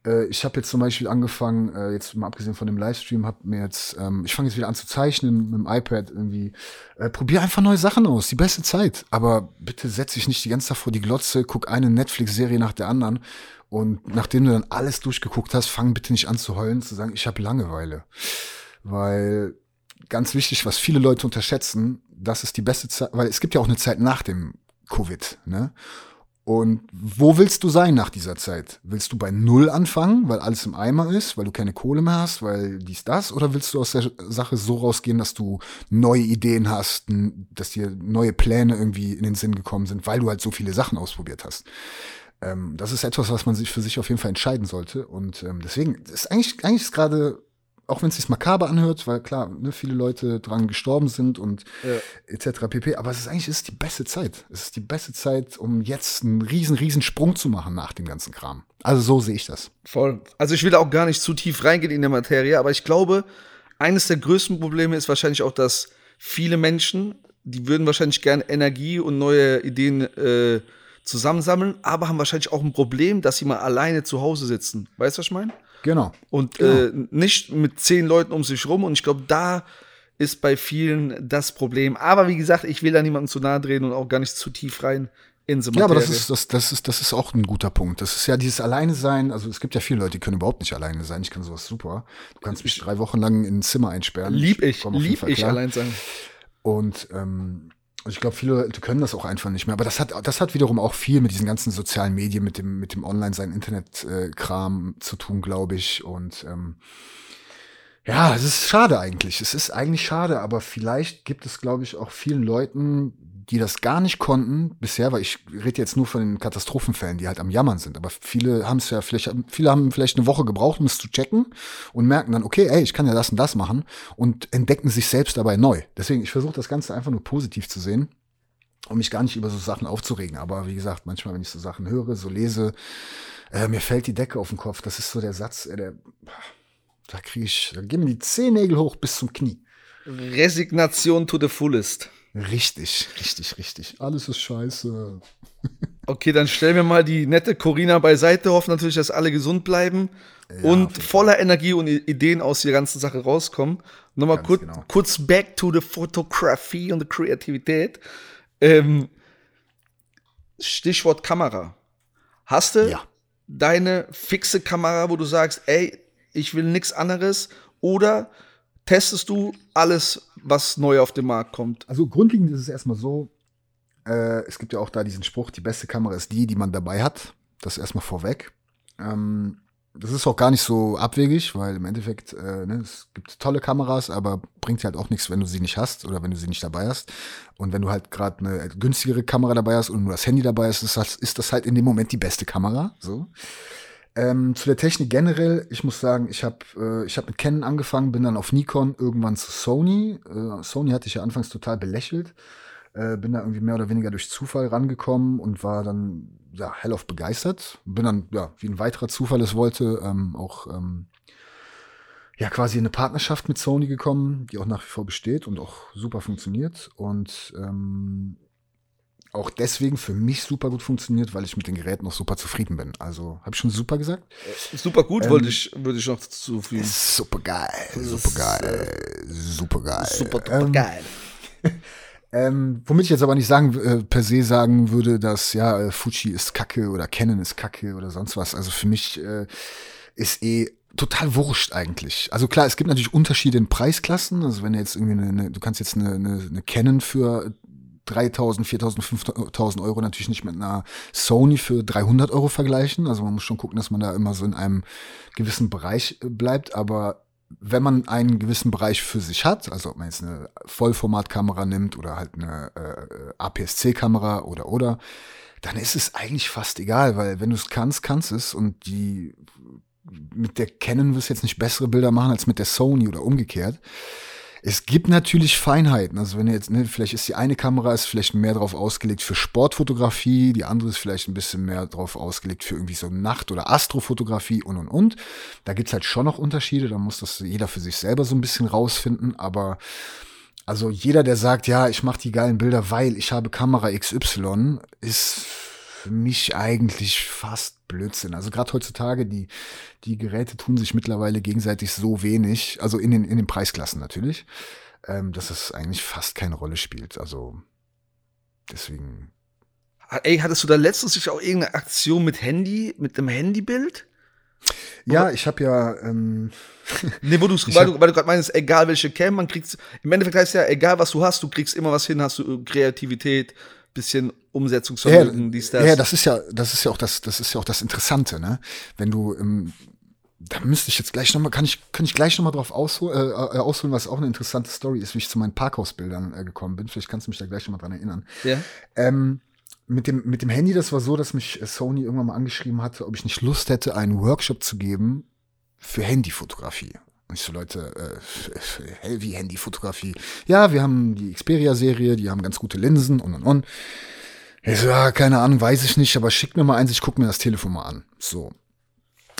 Äh, ich habe jetzt zum Beispiel angefangen, äh, jetzt mal abgesehen von dem Livestream, habe mir jetzt, ähm, ich fange jetzt wieder an zu zeichnen mit dem iPad irgendwie. Äh, probier einfach neue Sachen aus, die beste Zeit. Aber bitte setz dich nicht die ganze Zeit vor die Glotze, guck eine Netflix-Serie nach der anderen. Und nachdem du dann alles durchgeguckt hast, fang bitte nicht an zu heulen, zu sagen, ich habe Langeweile. Weil ganz wichtig, was viele Leute unterschätzen, das ist die beste Zeit, weil es gibt ja auch eine Zeit nach dem Covid, ne? Und wo willst du sein nach dieser Zeit? Willst du bei Null anfangen, weil alles im Eimer ist, weil du keine Kohle mehr hast, weil dies, das? Oder willst du aus der Sache so rausgehen, dass du neue Ideen hast, dass dir neue Pläne irgendwie in den Sinn gekommen sind, weil du halt so viele Sachen ausprobiert hast? Ähm, das ist etwas, was man sich für sich auf jeden Fall entscheiden sollte. Und ähm, deswegen ist eigentlich, eigentlich ist gerade, auch wenn es sich makaber anhört, weil klar, ne, viele Leute dran gestorben sind und Ja. etc. pp. Aber es ist eigentlich es ist die beste Zeit. Es ist die beste Zeit, um jetzt einen riesen, riesen Sprung zu machen nach dem ganzen Kram. Also so sehe ich das. Voll. Also ich will auch gar nicht zu tief reingehen in der Materie, aber ich glaube, eines der größten Probleme ist wahrscheinlich auch, dass viele Menschen, die würden wahrscheinlich gerne Energie und neue Ideen äh, zusammensammeln, aber haben wahrscheinlich auch ein Problem, dass sie mal alleine zu Hause sitzen. Weißt du, was ich meine? Genau. Und äh, nicht mit zehn Leuten um sich rum. Und ich glaube, da ist bei vielen das Problem. Aber wie gesagt, ich will da niemandem zu nahe drehen und auch gar nicht zu tief rein in so Ja, aber das ist, das, das, ist, das ist auch ein guter Punkt. Das ist ja dieses Alleine sein. Also es gibt ja viele Leute, die können überhaupt nicht alleine sein. Ich kann sowas super. Du kannst mich drei Wochen lang in ein Zimmer einsperren. lieb ich, jeden lieb ich allein sein. Und ähm, ich glaube, viele Leute können das auch einfach nicht mehr. Aber das hat, das hat wiederum auch viel mit diesen ganzen sozialen Medien, mit dem, mit dem Online-Sein, Internet-Kram zu tun, glaube ich. Und ähm, ja, es ist schade eigentlich. Es ist eigentlich schade, aber vielleicht gibt es, glaube ich, auch vielen Leuten, die das gar nicht konnten bisher, weil ich rede jetzt nur von den Katastrophenfällen, die halt am Jammern sind. Aber viele haben es ja vielleicht, viele haben vielleicht eine Woche gebraucht, um es zu checken und merken dann, okay, ey, ich kann ja das und das machen und entdecken sich selbst dabei neu. Deswegen, ich versuche das Ganze einfach nur positiv zu sehen. um mich gar nicht über so Sachen aufzuregen. Aber wie gesagt, manchmal, wenn ich so Sachen höre, so lese, äh, mir fällt die Decke auf den Kopf. Das ist so der Satz, äh, der, da kriege ich, da gehen mir die Zehennägel hoch bis zum Knie. Resignation to the fullest. Richtig, richtig, richtig. Alles ist scheiße. Okay, dann stellen wir mal die nette Corina beiseite. Hoffen natürlich, dass alle gesund bleiben ja, und voller Energie und Ideen aus der ganzen Sache rauskommen. Nochmal kurz, genau. kurz back to the Photography und die Kreativität. Ähm, Stichwort Kamera. Hast du ja. deine fixe Kamera, wo du sagst, ey, ich will nichts anderes? Oder testest du alles, was neu auf den Markt kommt? Also grundlegend ist es erstmal so, äh, es gibt ja auch da diesen Spruch, die beste Kamera ist die, die man dabei hat. Das erstmal vorweg. Ähm, das ist auch gar nicht so abwegig, weil im Endeffekt, äh, ne, es gibt tolle Kameras, aber bringt halt auch nichts, wenn du sie nicht hast oder wenn du sie nicht dabei hast. Und wenn du halt gerade eine günstigere Kamera dabei hast und nur das Handy dabei hast, ist das, ist das halt in dem Moment die beste Kamera. So. Ähm, zu der Technik generell, ich muss sagen, ich habe äh, hab mit Canon angefangen, bin dann auf Nikon, irgendwann zu Sony. Äh, Sony hatte ich ja anfangs total belächelt. Äh, bin da irgendwie mehr oder weniger durch Zufall rangekommen und war dann ja hellauf begeistert. Bin dann, ja, wie ein weiterer Zufall es wollte, ähm, auch ähm, ja quasi in eine Partnerschaft mit Sony gekommen, die auch nach wie vor besteht und auch super funktioniert. Und ähm, auch deswegen für mich super gut funktioniert, weil ich mit den Geräten noch super zufrieden bin. Also, habe ich schon super gesagt? Äh, super gut, ähm, wollte ich, würde ich noch zufügen. Super geil, super geil, super geil. Super, super geil. Ähm, womit ich jetzt aber nicht sagen, äh, per se sagen würde, dass ja, äh, Fuji ist Kacke oder Canon ist Kacke oder sonst was. Also für mich äh, ist eh total wurscht eigentlich. Also klar, es gibt natürlich Unterschiede in Preisklassen. Also wenn du jetzt irgendwie eine, eine du kannst jetzt eine, eine, eine Canon für 3000, 4000, 5000 Euro natürlich nicht mit einer Sony für 300 Euro vergleichen. Also man muss schon gucken, dass man da immer so in einem gewissen Bereich äh, bleibt. Aber wenn man einen gewissen Bereich für sich hat, also ob man jetzt eine Vollformatkamera nimmt oder halt eine äh, APS-C-Kamera oder oder, dann ist es eigentlich fast egal, weil wenn du es kannst, kannst es und die mit der Canon wirst jetzt nicht bessere Bilder machen als mit der Sony oder umgekehrt. Es gibt natürlich Feinheiten. Also wenn jetzt, ne, vielleicht ist die eine Kamera ist vielleicht mehr drauf ausgelegt für Sportfotografie, die andere ist vielleicht ein bisschen mehr drauf ausgelegt für irgendwie so Nacht- oder Astrofotografie und und und. Da gibt's halt schon noch Unterschiede, da muss das jeder für sich selber so ein bisschen rausfinden, aber also jeder, der sagt, ja, ich mache die geilen Bilder, weil ich habe Kamera XY, ist für mich eigentlich fast Blödsinn. Also gerade heutzutage, die, die Geräte tun sich mittlerweile gegenseitig so wenig, also in den, in den Preisklassen natürlich, ähm, dass es eigentlich fast keine Rolle spielt. Also deswegen. Ey, hattest du da letztens auch irgendeine Aktion mit Handy, mit dem Handybild? Ja, ich habe ja. Ähm, nee, wo du's, weil, du, weil du gerade meinst, egal welche Cam, man kriegt. Im Endeffekt heißt ja, egal was du hast, du kriegst immer was hin, hast du Kreativität, bisschen Umsetzungsvermögen, ja, dies, das. Ja, das ist ja, das ist ja auch das, das ist ja auch das Interessante, ne? Wenn du ähm, da müsste ich jetzt gleich nochmal, kann ich, kann ich gleich nochmal drauf ausholen, äh, äh, ausholen, was auch eine interessante Story ist, wie ich zu meinen Parkhausbildern äh, gekommen bin. Vielleicht kannst du mich da gleich nochmal dran erinnern. Ja. Ähm, mit dem, mit dem Handy, das war so, dass mich Sony irgendwann mal angeschrieben hatte, ob ich nicht Lust hätte, einen Workshop zu geben für Handyfotografie. Und ich so, Leute, äh, wie Handyfotografie? Ja, wir haben die Xperia-Serie, die haben ganz gute Linsen und und und. Ich so, ja, keine Ahnung, weiß ich nicht, aber schick mir mal eins, ich guck mir das Telefon mal an. So.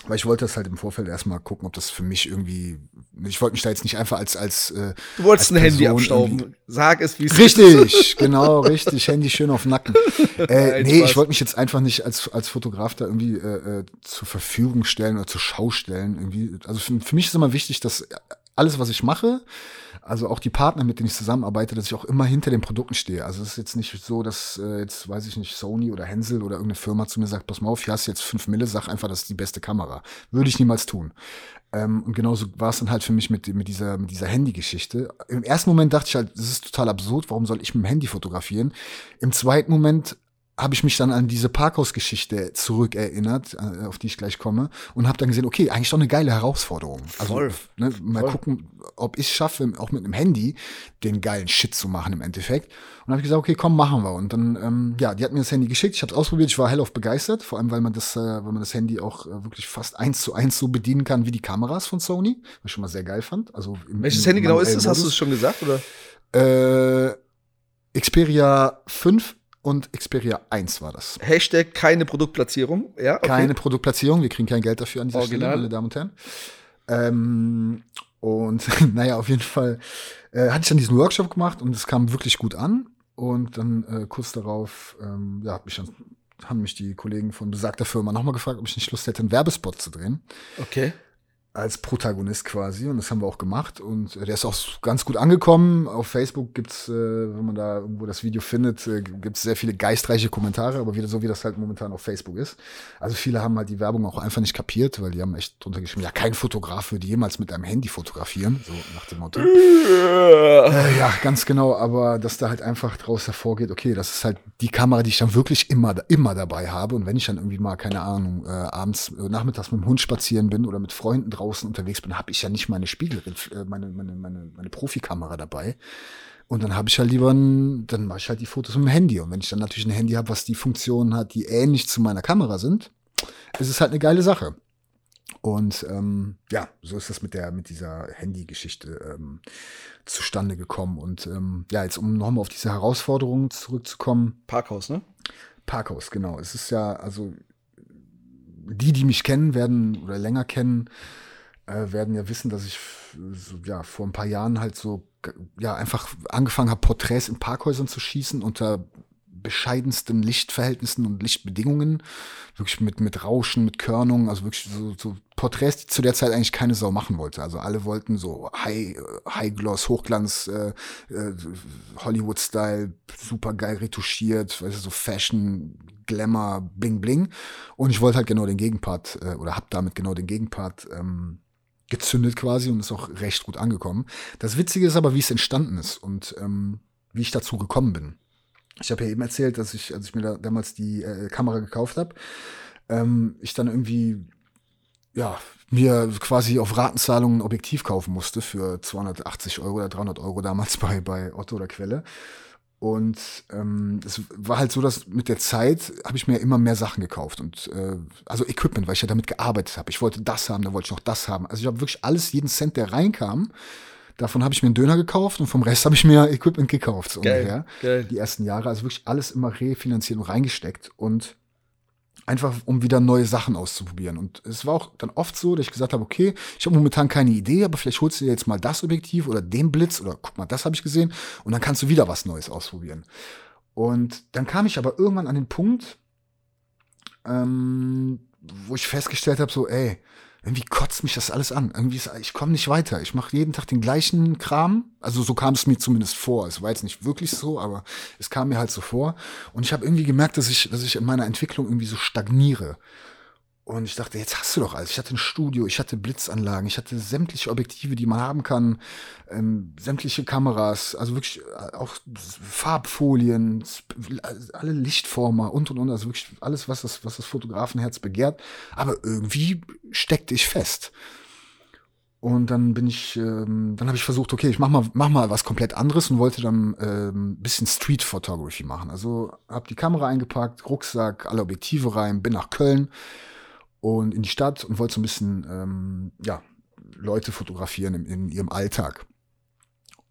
Weil ich wollte das halt im Vorfeld erstmal gucken, ob das für mich irgendwie. Ich wollte mich da jetzt nicht einfach als. als äh, du wolltest ein Handy abstauben. Sag es, wie es ist. Richtig, genau, richtig. Handy schön auf Nacken. Äh, nee, ich wollte mich jetzt einfach nicht als, als Fotograf da irgendwie äh, äh, zur Verfügung stellen oder zur Schau stellen. Irgendwie. Also für, für mich ist immer wichtig, dass alles, was ich mache, also auch die Partner, mit denen ich zusammenarbeite, dass ich auch immer hinter den Produkten stehe. Also es ist jetzt nicht so, dass äh, jetzt, weiß ich nicht, Sony oder Hensel oder irgendeine Firma zu mir sagt, pass mal auf, hier hast du jetzt fünf Mille, sag einfach, das ist die beste Kamera. Würde ich niemals tun. Ähm, und genauso war es dann halt für mich mit, mit dieser, mit dieser Handy-Geschichte. Im ersten Moment dachte ich halt, das ist total absurd, warum soll ich mit dem Handy fotografieren? Im zweiten Moment habe ich mich dann an diese Parkhausgeschichte zurückerinnert, äh, auf die ich gleich komme, und habe dann gesehen, okay, eigentlich doch eine geile Herausforderung. Also Voll. Ne, mal Voll. gucken, ob ich schaffe, auch mit einem Handy den geilen Shit zu machen im Endeffekt. Und habe ich gesagt, okay, komm, machen wir. Und dann, ähm, ja, die hat mir das Handy geschickt, ich habe es ausprobiert, ich war hellauf begeistert, vor allem weil man das, äh, weil man das Handy auch äh, wirklich fast eins zu eins so bedienen kann wie die Kameras von Sony, was ich schon mal sehr geil fand. Also im, Welches im Handy genau ist das? Hast du es schon gesagt oder? Äh, Xperia 5 und Xperia 1 war das. Hashtag keine Produktplatzierung, ja? Okay. Keine Produktplatzierung, wir kriegen kein Geld dafür an dieser Original. Stelle, meine Damen und Herren. Ähm, und naja, auf jeden Fall äh, hatte ich dann diesen Workshop gemacht und es kam wirklich gut an. Und dann äh, kurz darauf, ähm, ja, hat mich dann, haben mich die Kollegen von besagter Firma nochmal gefragt, ob ich nicht Lust hätte, einen Werbespot zu drehen. Okay als Protagonist quasi und das haben wir auch gemacht und der ist auch ganz gut angekommen. Auf Facebook gibt's, äh, wenn man da irgendwo das Video findet, äh, gibt's sehr viele geistreiche Kommentare, aber wieder so wie das halt momentan auf Facebook ist. Also viele haben halt die Werbung auch einfach nicht kapiert, weil die haben echt drunter geschrieben, ja, kein Fotograf würde jemals mit einem Handy fotografieren, so nach dem Motto. äh, ja, ganz genau, aber dass da halt einfach draus hervorgeht, okay, das ist halt die Kamera, die ich dann wirklich immer, immer dabei habe und wenn ich dann irgendwie mal, keine Ahnung, äh, abends, äh, nachmittags mit dem Hund spazieren bin oder mit Freunden drauf draußen unterwegs bin, habe ich ja nicht meine Spiegel, äh, meine, meine, meine, meine Profikamera dabei. Und dann habe ich halt lieber ein, dann mache ich halt die Fotos mit dem Handy. Und wenn ich dann natürlich ein Handy habe, was die Funktionen hat, die ähnlich zu meiner Kamera sind, ist es halt eine geile Sache. Und ähm, ja, so ist das mit der, mit dieser Handy-Geschichte ähm, zustande gekommen. Und ähm, ja, jetzt um nochmal auf diese Herausforderungen zurückzukommen. Parkhaus, ne? Parkhaus, genau. Es ist ja, also die, die mich kennen, werden oder länger kennen, äh, werden ja wissen, dass ich so, ja vor ein paar Jahren halt so ja einfach angefangen habe, Porträts in Parkhäusern zu schießen unter bescheidensten Lichtverhältnissen und Lichtbedingungen, wirklich mit mit Rauschen, mit Körnung, also wirklich so, so Porträts, die zu der Zeit eigentlich keine Sau machen wollte. Also alle wollten so High High Gloss, Hochglanz, äh, äh, Hollywood Style, super geil retuschiert, weißt du, so Fashion, Glamour, Bling Bling. Und ich wollte halt genau den Gegenpart äh, oder hab damit genau den Gegenpart ähm, gezündet quasi und ist auch recht gut angekommen. Das Witzige ist aber, wie es entstanden ist und ähm, wie ich dazu gekommen bin. Ich habe ja eben erzählt, dass ich, als ich mir da damals die äh, Kamera gekauft habe, ähm, ich dann irgendwie ja, mir quasi auf Ratenzahlungen ein Objektiv kaufen musste für 280 Euro oder 300 Euro damals bei, bei Otto oder Quelle. Und ähm, es war halt so, dass mit der Zeit habe ich mir immer mehr Sachen gekauft und äh, also Equipment, weil ich ja damit gearbeitet habe. Ich wollte das haben, dann wollte ich noch das haben. Also ich habe wirklich alles, jeden Cent, der reinkam, davon habe ich mir einen Döner gekauft und vom Rest habe ich mir Equipment gekauft, so Geil, ungefähr. geil. Die ersten Jahre, also wirklich alles immer refinanziert und reingesteckt und einfach um wieder neue Sachen auszuprobieren. Und es war auch dann oft so, dass ich gesagt habe, okay, ich habe momentan keine Idee, aber vielleicht holst du dir jetzt mal das Objektiv oder den Blitz oder guck mal, das habe ich gesehen und dann kannst du wieder was Neues ausprobieren. Und dann kam ich aber irgendwann an den Punkt, ähm, wo ich festgestellt habe, so, ey, irgendwie kotzt mich das alles an. Irgendwie ist, ich komme nicht weiter. Ich mache jeden Tag den gleichen Kram. Also so kam es mir zumindest vor. Es war jetzt nicht wirklich so, aber es kam mir halt so vor. Und ich habe irgendwie gemerkt, dass ich, dass ich in meiner Entwicklung irgendwie so stagniere. Und ich dachte, jetzt hast du doch alles. Ich hatte ein Studio, ich hatte Blitzanlagen, ich hatte sämtliche Objektive, die man haben kann, ähm, sämtliche Kameras, also wirklich äh, auch Farbfolien, alle Lichtformer und und und, also wirklich alles, was das, was das Fotografenherz begehrt. Aber irgendwie steckte ich fest. Und dann bin ich, ähm, dann habe ich versucht, okay, ich mach mal, mach mal was komplett anderes und wollte dann ähm, bisschen Street Photography machen. Also habe die Kamera eingepackt, Rucksack, alle Objektive rein, bin nach Köln und in die Stadt und wollte so ein bisschen, ähm, ja, Leute fotografieren in, in ihrem Alltag.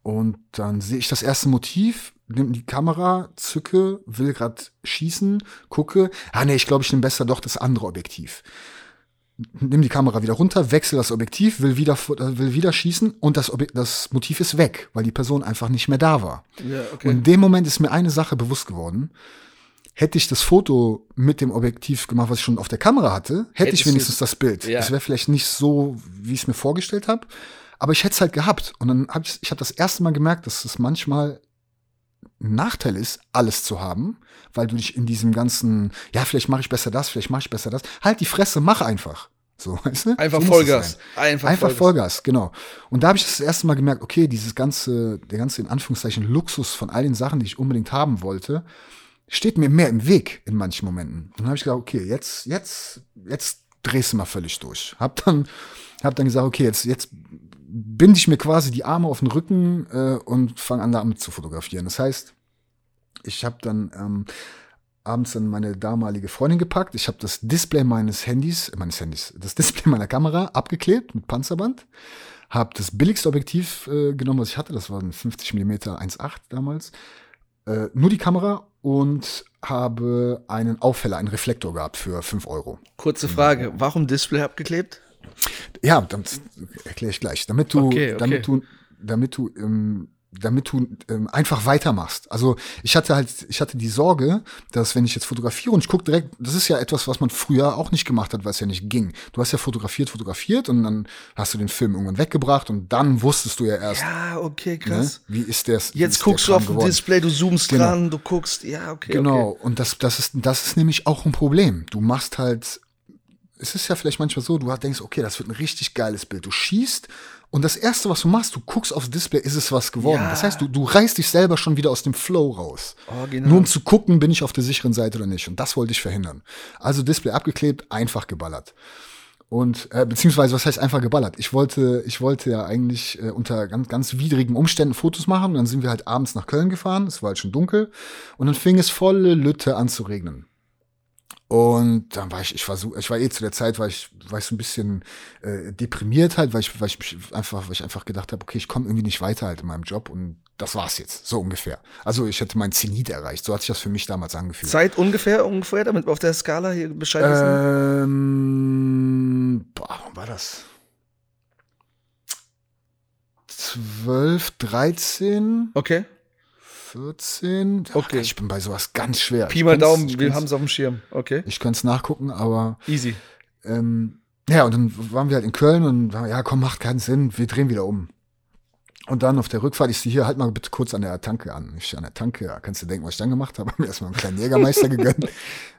Und dann sehe ich das erste Motiv, nehme die Kamera, zücke, will grad schießen, gucke, ah nee, ich glaube, ich nehme besser doch das andere Objektiv. Nimm die Kamera wieder runter, wechsle das Objektiv, will wieder, will wieder schießen und das, Objek das Motiv ist weg, weil die Person einfach nicht mehr da war. Ja, okay. Und in dem Moment ist mir eine Sache bewusst geworden. Hätte ich das Foto mit dem Objektiv gemacht, was ich schon auf der Kamera hatte, hätte Hättest ich wenigstens das Bild. Ja. Es wäre vielleicht nicht so, wie ich es mir vorgestellt habe, aber ich hätte es halt gehabt. Und dann habe ich, ich habe das erste Mal gemerkt, dass es manchmal ein Nachteil ist, alles zu haben, weil du dich in diesem ganzen, ja, vielleicht mache ich besser das, vielleicht mache ich besser das. Halt die Fresse, mach einfach. So, weißt du? Einfach so Vollgas. Einfach, Einfach Vollgas. Vollgas, genau. Und da habe ich das erste Mal gemerkt, okay, dieses ganze, der ganze in Anführungszeichen Luxus von all den Sachen, die ich unbedingt haben wollte, steht mir mehr im Weg in manchen Momenten. Und dann habe ich gesagt, okay, jetzt, jetzt, jetzt drehst du mal völlig durch. Hab dann, hab dann gesagt, okay, jetzt, jetzt binde ich mir quasi die Arme auf den Rücken äh, und fange an, damit zu fotografieren. Das heißt, ich habe dann ähm, abends dann meine damalige Freundin gepackt. Ich habe das Display meines Handys, äh, meines Handys, das Display meiner Kamera abgeklebt mit Panzerband. Habe das billigste Objektiv äh, genommen, was ich hatte. Das war ein 50 mm 1.8 damals. Äh, nur die Kamera und habe einen Aufheller, einen Reflektor gehabt für 5 Euro. Kurze Frage, warum Display abgeklebt? Ja, das erkläre ich gleich. Damit du, Okay, okay. damit du, damit du, ähm, damit du ähm, einfach weitermachst. Also ich hatte halt, ich hatte die Sorge, dass wenn ich jetzt fotografiere und ich gucke direkt, das ist ja etwas, was man früher auch nicht gemacht hat, weil es ja nicht ging. Du hast ja fotografiert, fotografiert und dann hast du den Film irgendwann weggebracht und dann wusstest du ja erst, Ja, okay, ne, krass. wie ist der Jetzt ist guckst der du auf dem. Display, du zoomst Genau. dran, du guckst, ja, okay. Genau, Okay. und das, das, ist, das ist nämlich auch ein Problem. Du machst halt, es ist ja vielleicht manchmal so, du denkst, okay, das wird ein richtig geiles Bild. Du schießt und das Erste, was du machst, du guckst aufs Display, ist es was geworden. Ja. Das heißt, du, du reißt dich selber schon wieder aus dem Flow raus. Original. Nur um zu gucken, bin ich auf der sicheren Seite oder nicht. Und das wollte ich verhindern. Also Display abgeklebt, einfach geballert. Und äh, beziehungsweise, was heißt einfach geballert? Ich wollte, ich wollte ja eigentlich äh, unter ganz, ganz widrigen Umständen Fotos machen. Und dann sind wir halt abends nach Köln gefahren. Es war halt schon dunkel. Und dann fing es volle Lütte an zu regnen. Und dann war ich, ich war so, ich war eh zu der Zeit, war ich, war ich so ein bisschen äh, deprimiert halt, weil ich, weil ich mich einfach, weil ich einfach gedacht habe, okay, ich komme irgendwie nicht weiter halt in meinem Job und das war's jetzt, so ungefähr. Also ich hätte mein Zenit erreicht, so hat sich das für mich damals angefühlt. Zeit ungefähr, ungefähr, damit wir auf der Skala hier Bescheid wissen. Ähm, boah, wann war das? 12, 13, Okay. 14. Ja, Okay. Ich bin bei sowas ganz schwer. Pi mal Daumen, wir haben es auf dem Schirm. Okay. Ich könnte es nachgucken, aber Easy. ähm, ja, und dann waren wir halt in Köln und ja, komm, macht keinen Sinn, wir drehen wieder um. Und dann auf der Rückfahrt, ich sehe hier, halt mal bitte kurz an der Tanke an. Ich stehe an der Tanke, ja, kannst du denken, was ich dann gemacht habe? Mir erstmal einen kleinen Jägermeister gegönnt,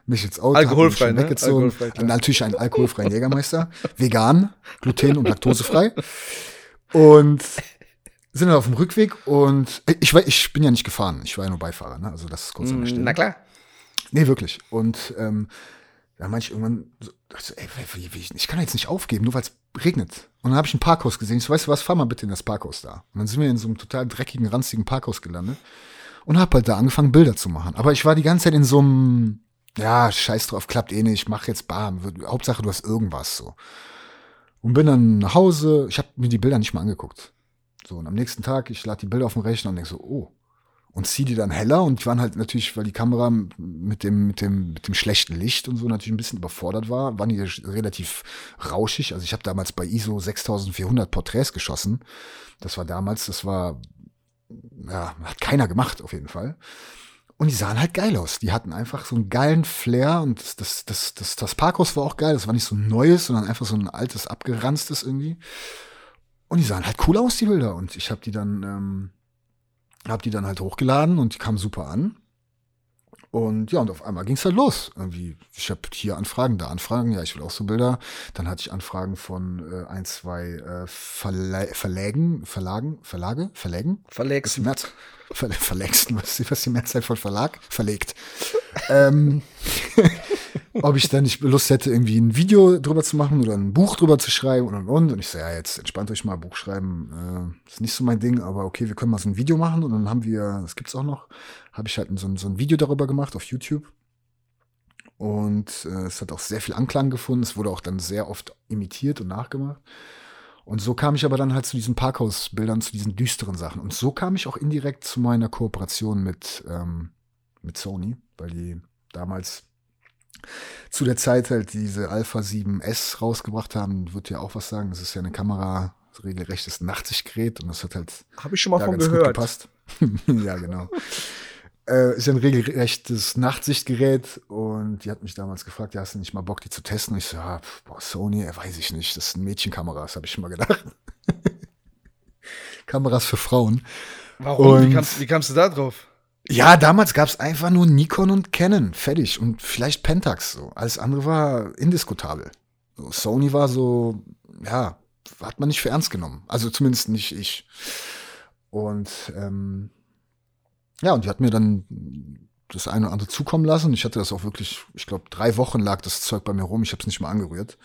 mich ins Auto, Alkoholfrei, ne? weggezogen. Alkoholfrei, natürlich einen alkoholfreien Jägermeister, vegan, gluten- und laktosefrei. Und sind dann auf dem Rückweg und ich, war, ich bin ja nicht gefahren, ich war ja nur Beifahrer, ne? Also das ist kurz an der Stelle. Mm, Na klar. Nee, wirklich. Und ähm, da meinte ich irgendwann, so, dachte so, ey, wie, wie, ich kann jetzt nicht aufgeben, nur weil es regnet. Und dann habe ich ein Parkhaus gesehen. Ich so, weißt du was, fahr mal bitte in das Parkhaus da. Und dann sind wir in so einem total dreckigen, ranzigen Parkhaus gelandet und habe halt da angefangen, Bilder zu machen. Aber ich war die ganze Zeit in so einem, ja, scheiß drauf, klappt eh nicht, mach jetzt bam. Hauptsache, du hast irgendwas so. Und bin dann nach Hause, ich habe mir die Bilder nicht mal angeguckt. So, und am nächsten Tag, ich lade die Bilder auf dem Rechner und denk so, oh, und zieh die dann heller und die waren halt natürlich, weil die Kamera mit dem, mit dem, mit dem schlechten Licht und so natürlich ein bisschen überfordert war, waren die relativ rauschig. Also ich habe damals bei ISO 6400 Porträts geschossen. Das war damals, das war, ja, hat keiner gemacht auf jeden Fall. Und die sahen halt geil aus. Die hatten einfach so einen geilen Flair und das, das, das, das, das Parkhaus war auch geil. Das war nicht so ein neues, sondern einfach so ein altes, abgeranztes irgendwie. Und die sahen halt cool aus, die Bilder. Und ich habe die dann, ähm, hab die dann halt hochgeladen und die kamen super an. Und ja, und auf einmal ging's halt los. Irgendwie, ich habe hier Anfragen, da Anfragen, ja, ich will auch so Bilder. Dann hatte ich Anfragen von äh, ein, zwei äh, Verle Verlägen, Verlagen, Verlage, Verlägen. Was Verlegst. was ist was ist die Mehrzahl von Verlag? Verlegt. ähm, ob ich da nicht Lust hätte, irgendwie ein Video drüber zu machen oder ein Buch drüber zu schreiben und und und. Und ich so, ja, jetzt entspannt euch mal, Buch schreiben äh, ist nicht so mein Ding, aber okay, wir können mal so ein Video machen. Und dann haben wir, das gibt's auch noch, habe ich halt so, ein- so ein Video darüber gemacht auf YouTube. Und äh, es hat auch sehr viel Anklang gefunden. Es wurde auch dann sehr oft imitiert und nachgemacht. Und so kam ich aber dann halt zu diesen Parkhausbildern, zu diesen düsteren Sachen. Und so kam ich auch indirekt zu meiner Kooperation mit, ähm, mit Sony, weil die damals zu der Zeit halt diese Alpha 7S rausgebracht haben. Wird ja auch was sagen. Das ist ja eine Kamera, regelrechtes Nachtsichtgerät und das hat halt Habe ich schon mal von gehört. gepasst. ja, genau. Äh, ist ja ein regelrechtes Nachtsichtgerät und die hat mich damals gefragt, ja, hast du nicht mal Bock, die zu testen? Und ich so, ja, boah, Sony, äh, weiß ich nicht, das sind Mädchenkameras, habe ich schon mal gedacht. Kameras für Frauen. Warum? Wie Und- kamst, wie kamst du da drauf? Ja, damals gab es einfach nur Nikon und Canon, fertig. Und vielleicht Pentax. So. Alles andere war indiskutabel. So, Sony war so, ja, hat man nicht für ernst genommen. Also zumindest nicht ich. Und ähm, ja, und die hat mir dann das eine oder andere zukommen lassen. Ich hatte das auch wirklich, ich glaube, drei Wochen lag das Zeug bei mir rum. Ich habe es nicht mal angerührt.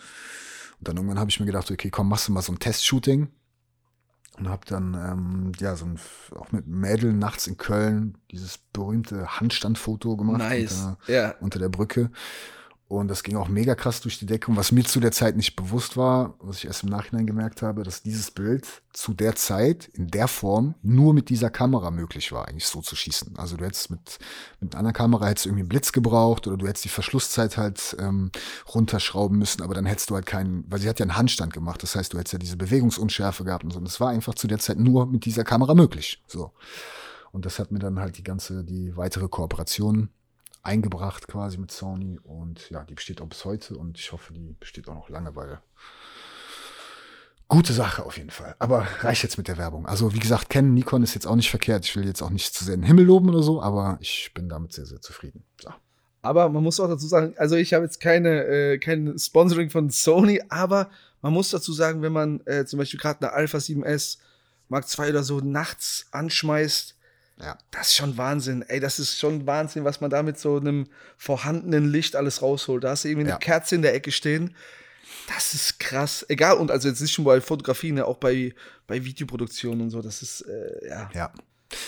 Und dann irgendwann habe ich mir gedacht, okay, komm, machst du mal so ein Testshooting. Und habe dann, ähm, ja, so ein, auch mit Mädel nachts in Köln dieses berühmte Handstandfoto gemacht. Nice. Unter, Ja. unter der Brücke. Und das ging auch mega krass durch die Decke. Und was mir zu der Zeit nicht bewusst war, was ich erst im Nachhinein gemerkt habe, dass dieses Bild zu der Zeit in der Form nur mit dieser Kamera möglich war, eigentlich so zu schießen. Also du hättest mit, mit einer Kamera hättest irgendwie einen Blitz gebraucht oder du hättest die Verschlusszeit halt ähm, runterschrauben müssen, aber dann hättest du halt keinen, weil sie hat ja einen Handstand gemacht. Das heißt, du hättest ja diese Bewegungsunschärfe gehabt und so. Und das war einfach zu der Zeit nur mit dieser Kamera möglich. So. Und das hat mir dann halt die ganze, die weitere Kooperation eingebracht quasi mit Sony und ja, die besteht auch bis heute und ich hoffe, die besteht auch noch lange, weil gute Sache auf jeden Fall. Aber reicht jetzt mit der Werbung. Also wie gesagt, Canon, Nikon ist jetzt auch nicht verkehrt. Ich will jetzt auch nicht zu sehr den Himmel loben oder so, aber ich bin damit sehr, sehr zufrieden. So. Aber man muss auch dazu sagen, also ich habe jetzt keine, äh, kein Sponsoring von Sony, aber man muss dazu sagen, wenn man äh, zum Beispiel gerade eine Alpha 7S Mark II oder so nachts anschmeißt, ja. Das ist schon Wahnsinn. Ey, das ist schon Wahnsinn, was man da mit so einem vorhandenen Licht alles rausholt. Da hast du irgendwie eine ja. Kerze in der Ecke stehen. Das ist krass. Egal, und also jetzt nicht schon bei Fotografie, ne, auch bei, bei Videoproduktion und so. Das ist, äh, ja. Ja.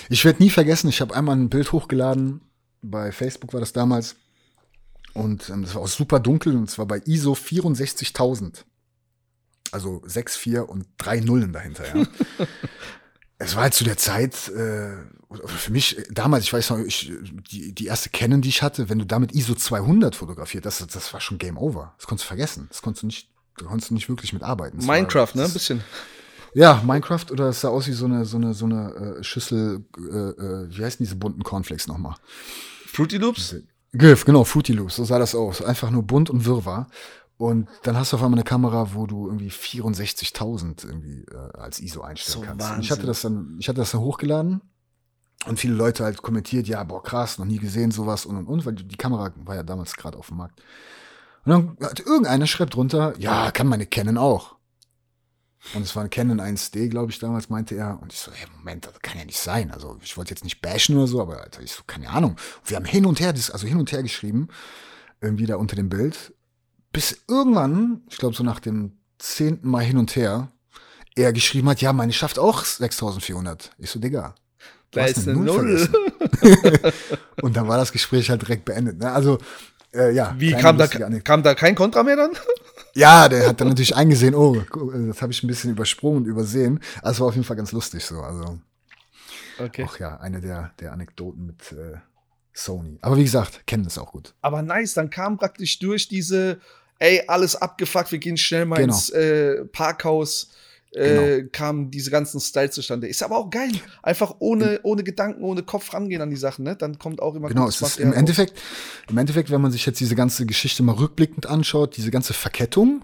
Ich werde nie vergessen, ich habe einmal ein Bild hochgeladen. Bei Facebook war das damals. Und ähm, das war auch super dunkel und zwar bei ISO 64.000. Also 6,4 und drei Nullen dahinter, ja. es war halt zu der Zeit, äh, für mich damals, ich weiß noch, ich, die, die erste Canon, die ich hatte, wenn du damit ISO 200 fotografiert, das, das war schon Game Over. Das konntest du vergessen. Das konntest du nicht, da konntest du nicht wirklich mitarbeiten. Das Minecraft, war, ne? Ein bisschen. Ja, Minecraft oder es sah aus wie so eine, so eine, so eine äh, Schüssel, äh, äh, wie heißen diese bunten Cornflakes nochmal? Fruity Loops? GIF, genau, Fruity Loops, so sah das aus. Einfach nur bunt und wirrwarr. Und dann hast du auf einmal eine Kamera, wo du irgendwie 64.000 irgendwie äh, als ISO einstellen so kannst. Und ich hatte das dann, ich hatte das dann hochgeladen und viele Leute halt kommentiert, ja, boah, krass, noch nie gesehen sowas und und und, weil die Kamera war ja damals gerade auf dem Markt. Und dann hat irgendeiner schreibt drunter, ja, kann meine Canon auch. Und es war ein Canon 1D, glaube ich, damals, meinte er. Und ich so, hey, Moment, das kann ja nicht sein. Also ich wollte jetzt nicht bashen oder so, aber Alter, ich so, keine Ahnung. Und wir haben hin und her, also hin und her geschrieben, irgendwie da unter dem Bild bis irgendwann, ich glaube so nach dem zehnten Mal hin und her, er geschrieben hat, ja, meine schafft auch 6400. Ich so, Digga. Da ist eine Null. und dann war das Gespräch halt direkt beendet. Ne? Also, äh, ja. Wie kam da, kam da kein Kontra mehr dann? Ja, der hat dann natürlich eingesehen, oh, das habe ich ein bisschen übersprungen und übersehen. Also war auf jeden Fall ganz lustig so. Also, okay. Auch ja, eine der, der Anekdoten mit äh, Sony. Aber wie gesagt, kennen das auch gut. Aber nice, dann kam praktisch durch diese ey, alles abgefuckt, wir gehen schnell mal genau. ins äh, Parkhaus. Äh, genau. kamen diese ganzen Styles zustande. Ist aber auch geil. Einfach ohne, ohne Gedanken, ohne Kopf rangehen an die Sachen, ne? Dann kommt auch immer Genau, es ist im Endeffekt, im Endeffekt, wenn man sich jetzt diese ganze Geschichte mal rückblickend anschaut, diese ganze Verkettung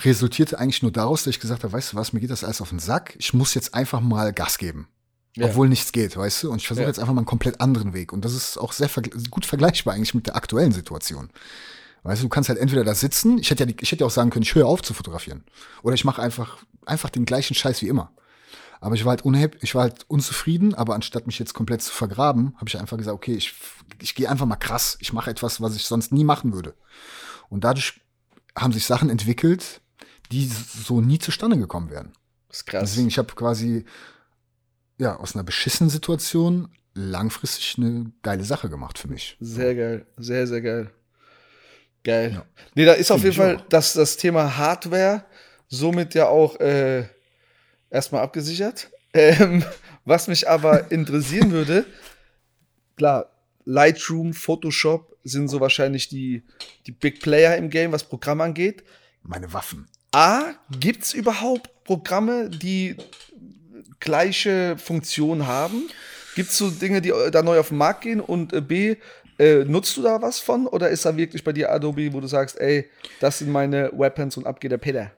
resultierte eigentlich nur daraus, dass ich gesagt habe, weißt du was, mir geht das alles auf den Sack. Ich muss jetzt einfach mal Gas geben. Ja. Obwohl nichts geht, weißt du? Und ich versuche ja. jetzt einfach mal einen komplett anderen Weg. Und das ist auch sehr ver gut vergleichbar eigentlich mit der aktuellen Situation. Weißt du, du kannst halt entweder da sitzen, ich hätte ja, ich hätte ja auch sagen können, ich höre auf zu fotografieren. Oder ich mache einfach, einfach den gleichen Scheiß wie immer. Aber ich war halt unhappy, ich war halt unzufrieden, aber anstatt mich jetzt komplett zu vergraben, habe ich einfach gesagt, okay, ich, ich gehe einfach mal krass. Ich mache etwas, was ich sonst nie machen würde. Und dadurch haben sich Sachen entwickelt, die so nie zustande gekommen wären. Das ist krass. Deswegen, ich habe quasi ja aus einer beschissenen Situation langfristig eine geile Sache gemacht für mich. Sehr geil, sehr, sehr geil. Geil. Ja. Nee, da ist auf jeden Fall das, das Thema Hardware somit ja auch äh, erstmal abgesichert. Ähm, was mich aber interessieren würde, klar, Lightroom, Photoshop sind so wahrscheinlich die, die Big Player im Game, was Programm angeht. Meine Waffen. A, gibt es überhaupt Programme, die gleiche Funktion haben? Gibt es so Dinge, die da neu auf den Markt gehen? Und äh, B, äh, nutzt du da was von oder ist da wirklich bei dir Adobe, wo du sagst, ey, das sind meine Weapons und ab geht der Peter?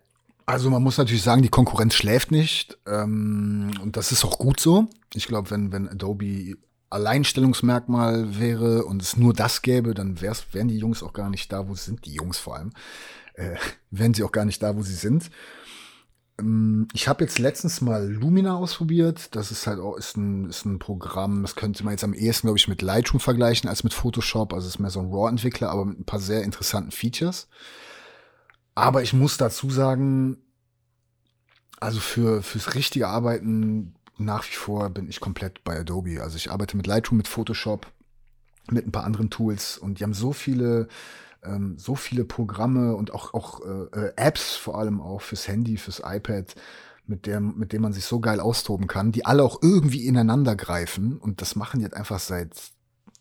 Also man muss natürlich sagen, die Konkurrenz schläft nicht ähm, und das ist auch gut so. Ich glaube, wenn, wenn Adobe Alleinstellungsmerkmal wäre und es nur das gäbe, dann wär's, wären die Jungs auch gar nicht da, wo sie sind, die Jungs vor allem, äh, wären sie auch gar nicht da, wo sie sind. Ähm, ich habe jetzt letztens mal Lumina ausprobiert. Das ist halt auch ist ein, ist ein Programm, das könnte man jetzt am ehesten, glaube ich, mit Lightroom vergleichen als mit Photoshop. Also es ist mehr so ein RAW-Entwickler, aber mit ein paar sehr interessanten Features. Aber ich muss dazu sagen, also für fürs richtige Arbeiten nach wie vor bin ich komplett bei Adobe. Also ich arbeite mit Lightroom, mit Photoshop mit ein paar anderen Tools und die haben so viele ähm, so viele Programme und auch auch äh, äh Apps vor allem auch fürs Handy, fürs iPad, mit dem mit dem man sich so geil austoben kann, die alle auch irgendwie ineinander greifen. Und das machen die jetzt einfach seit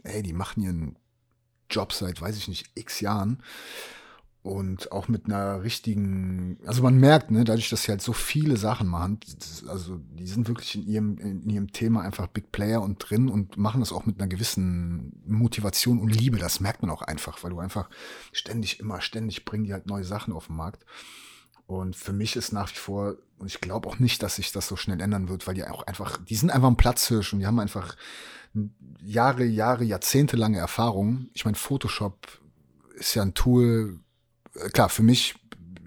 ey, die machen ihren Job seit weiß ich nicht x Jahren und auch mit einer richtigen, also man merkt, ne, dadurch, dass sie halt so viele Sachen machen, also die sind wirklich in ihrem, in ihrem Thema einfach Big Player und drin und machen das auch mit einer gewissen Motivation und Liebe. Das merkt man auch einfach, weil du einfach ständig, immer ständig bringen die halt neue Sachen auf den Markt. Und für mich ist nach wie vor, und ich glaube auch nicht, dass sich das so schnell ändern wird, weil die auch einfach, die sind einfach ein Platzhirsch und die haben einfach Jahre, Jahre, jahrzehntelange Erfahrung. Ich meine, Photoshop ist ja ein Tool, klar, für mich,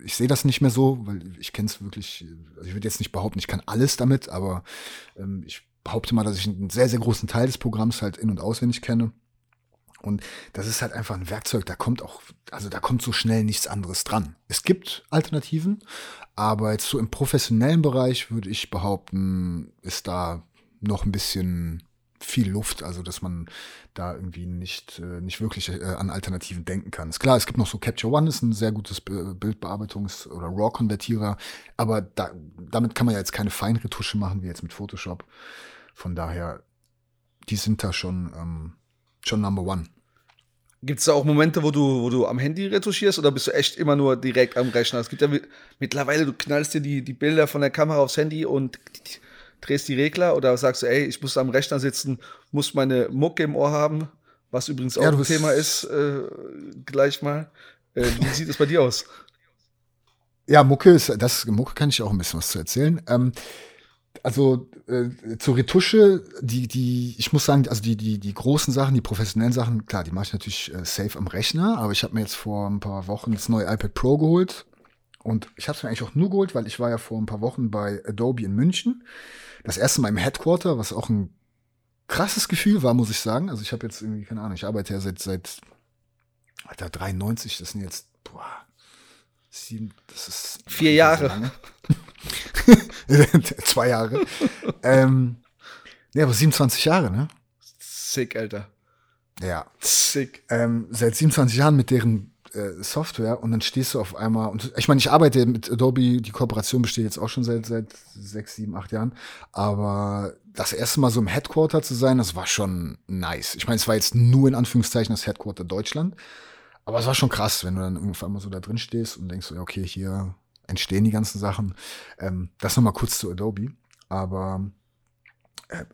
ich sehe das nicht mehr so, weil ich kenne es wirklich, also ich würde jetzt nicht behaupten, ich kann alles damit, aber ähm, ich behaupte mal, dass ich einen sehr, sehr großen Teil des Programms halt in- und auswendig kenne. Und das ist halt einfach ein Werkzeug, da kommt auch, also da kommt so schnell nichts anderes dran. Es gibt Alternativen, aber jetzt so im professionellen Bereich würde ich behaupten, ist da noch ein bisschen viel Luft, also dass man da irgendwie nicht, äh, nicht wirklich äh, an Alternativen denken kann. Ist klar, es gibt noch so Capture One, ist ein sehr gutes Bildbearbeitungs- oder RAW-Konvertierer, aber da, damit kann man ja jetzt keine Feinretusche machen, wie jetzt mit Photoshop. Von daher, die sind da schon, ähm, schon Number One. Gibt es da auch Momente, wo du, wo du am Handy retuschierst oder bist du echt immer nur direkt am Rechner? Es gibt ja mittlerweile, du knallst dir die, die Bilder von der Kamera aufs Handy und drehst die Regler oder sagst du, ey, ich muss am Rechner sitzen, muss meine Mucke im Ohr haben, was übrigens auch ja, ein Thema ist, äh, gleich mal. Äh, wie sieht es bei dir aus? Ja, Mucke ist, das Mucke kann ich auch ein bisschen was zu erzählen. Ähm, also äh, zur Retusche, die, die, ich muss sagen, also die, die, die großen Sachen, die professionellen Sachen, klar, die mache ich natürlich äh, safe am Rechner, aber ich habe mir jetzt vor ein paar Wochen das neue iPad Pro geholt. Und ich habe es mir eigentlich auch nur geholt, weil ich war ja vor ein paar Wochen bei Adobe in München das erste Mal im Headquarter, was auch ein krasses Gefühl war, muss ich sagen. Also ich habe jetzt irgendwie, keine Ahnung, ich arbeite ja seit, seit Alter, 93, das sind jetzt, boah, sieben, das ist. Vier Jahre. Zwei Jahre. ähm, nee, aber 27 Jahre, ne? Sick, Alter. Ja. Sick. Ähm, seit 27 Jahren mit deren äh, Software und dann stehst du auf einmal und ich meine, ich arbeite mit Adobe, die Kooperation besteht jetzt auch schon seit seit sechs, sieben, acht Jahren, aber das erste Mal so im Headquarter zu sein, das war schon nice. Ich meine, es war jetzt nur in Anführungszeichen das Headquarter Deutschland, aber es war schon krass, wenn du dann irgendwann mal so da drin stehst und denkst okay, hier entstehen die ganzen Sachen. Ähm, das nochmal kurz zu Adobe, aber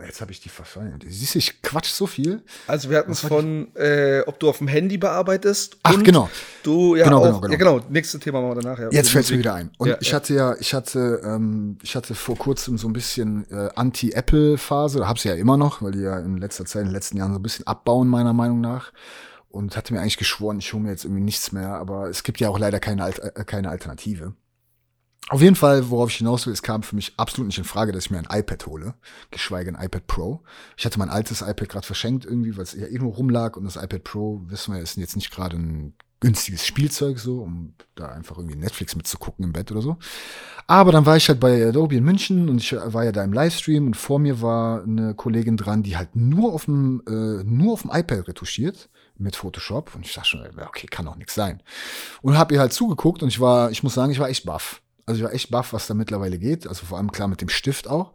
jetzt habe ich die verfallen. Siehst du, ich quatsch so viel. Also wir hatten es von, äh, ob du auf dem Handy bearbeitest. Ach, genau. Du ja genau, auch, genau, genau. Ja, genau. Nächstes Thema machen wir danach. Ja. Jetzt fällt es mir wieder ein. Und ja, ich ja. hatte ja, ich hatte, ähm, ich hatte vor kurzem so ein bisschen äh, Anti-Apple-Phase. Hab's ja immer noch, weil die ja in letzter Zeit, in den letzten Jahren so ein bisschen abbauen, meiner Meinung nach. Und hatte mir eigentlich geschworen, ich hole mir jetzt irgendwie nichts mehr. Aber es gibt ja auch leider keine, Alt äh, keine Alternative. Auf jeden Fall, worauf ich hinaus will, es kam für mich absolut nicht in Frage, dass ich mir ein iPad hole, geschweige ein iPad Pro. Ich hatte mein altes iPad gerade verschenkt irgendwie, weil es ja irgendwo rumlag und das iPad Pro, wissen wir, ist jetzt nicht gerade ein günstiges Spielzeug so, um da einfach irgendwie Netflix mitzugucken im Bett oder so. Aber dann war ich halt bei Adobe in München und ich war ja da im Livestream und vor mir war eine Kollegin dran, die halt nur auf dem äh, nur auf dem iPad retuschiert mit Photoshop und ich dachte schon, okay, kann doch nichts sein. Und habe ihr halt zugeguckt und ich war, ich muss sagen, ich war echt baff. Also ich war echt baff, was da mittlerweile geht. Also vor allem klar mit dem Stift auch.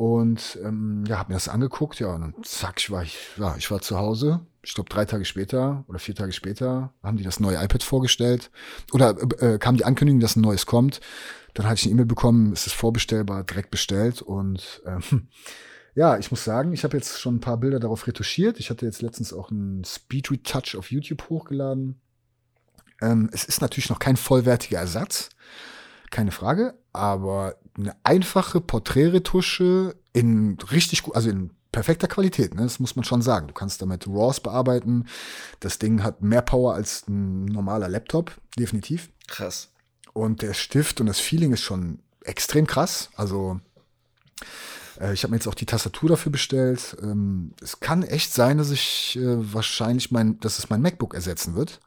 Und ähm, ja, habe mir das angeguckt, ja, und dann zack, ich war, ich, ja, ich war zu Hause. Ich glaube, drei Tage später oder vier Tage später haben die das neue iPad vorgestellt. Oder äh, kam die Ankündigung, dass ein neues kommt. Dann hatte ich eine E-Mail bekommen, es ist vorbestellbar, direkt bestellt. Und ähm, ja, ich muss sagen, ich habe jetzt schon ein paar Bilder darauf retuschiert. Ich hatte jetzt letztens auch einen Speed Retouch auf YouTube hochgeladen. Ähm, es ist natürlich noch kein vollwertiger Ersatz keine Frage, aber eine einfache Porträtretusche in richtig gut, also in perfekter Qualität, ne? das muss man schon sagen. Du kannst damit RAWs bearbeiten. Das Ding hat mehr Power als ein normaler Laptop, definitiv. Krass. Und der Stift und das Feeling ist schon extrem krass. Also äh, ich habe mir jetzt auch die Tastatur dafür bestellt. Ähm, es kann echt sein, dass ich äh, wahrscheinlich mein, dass es mein MacBook ersetzen wird.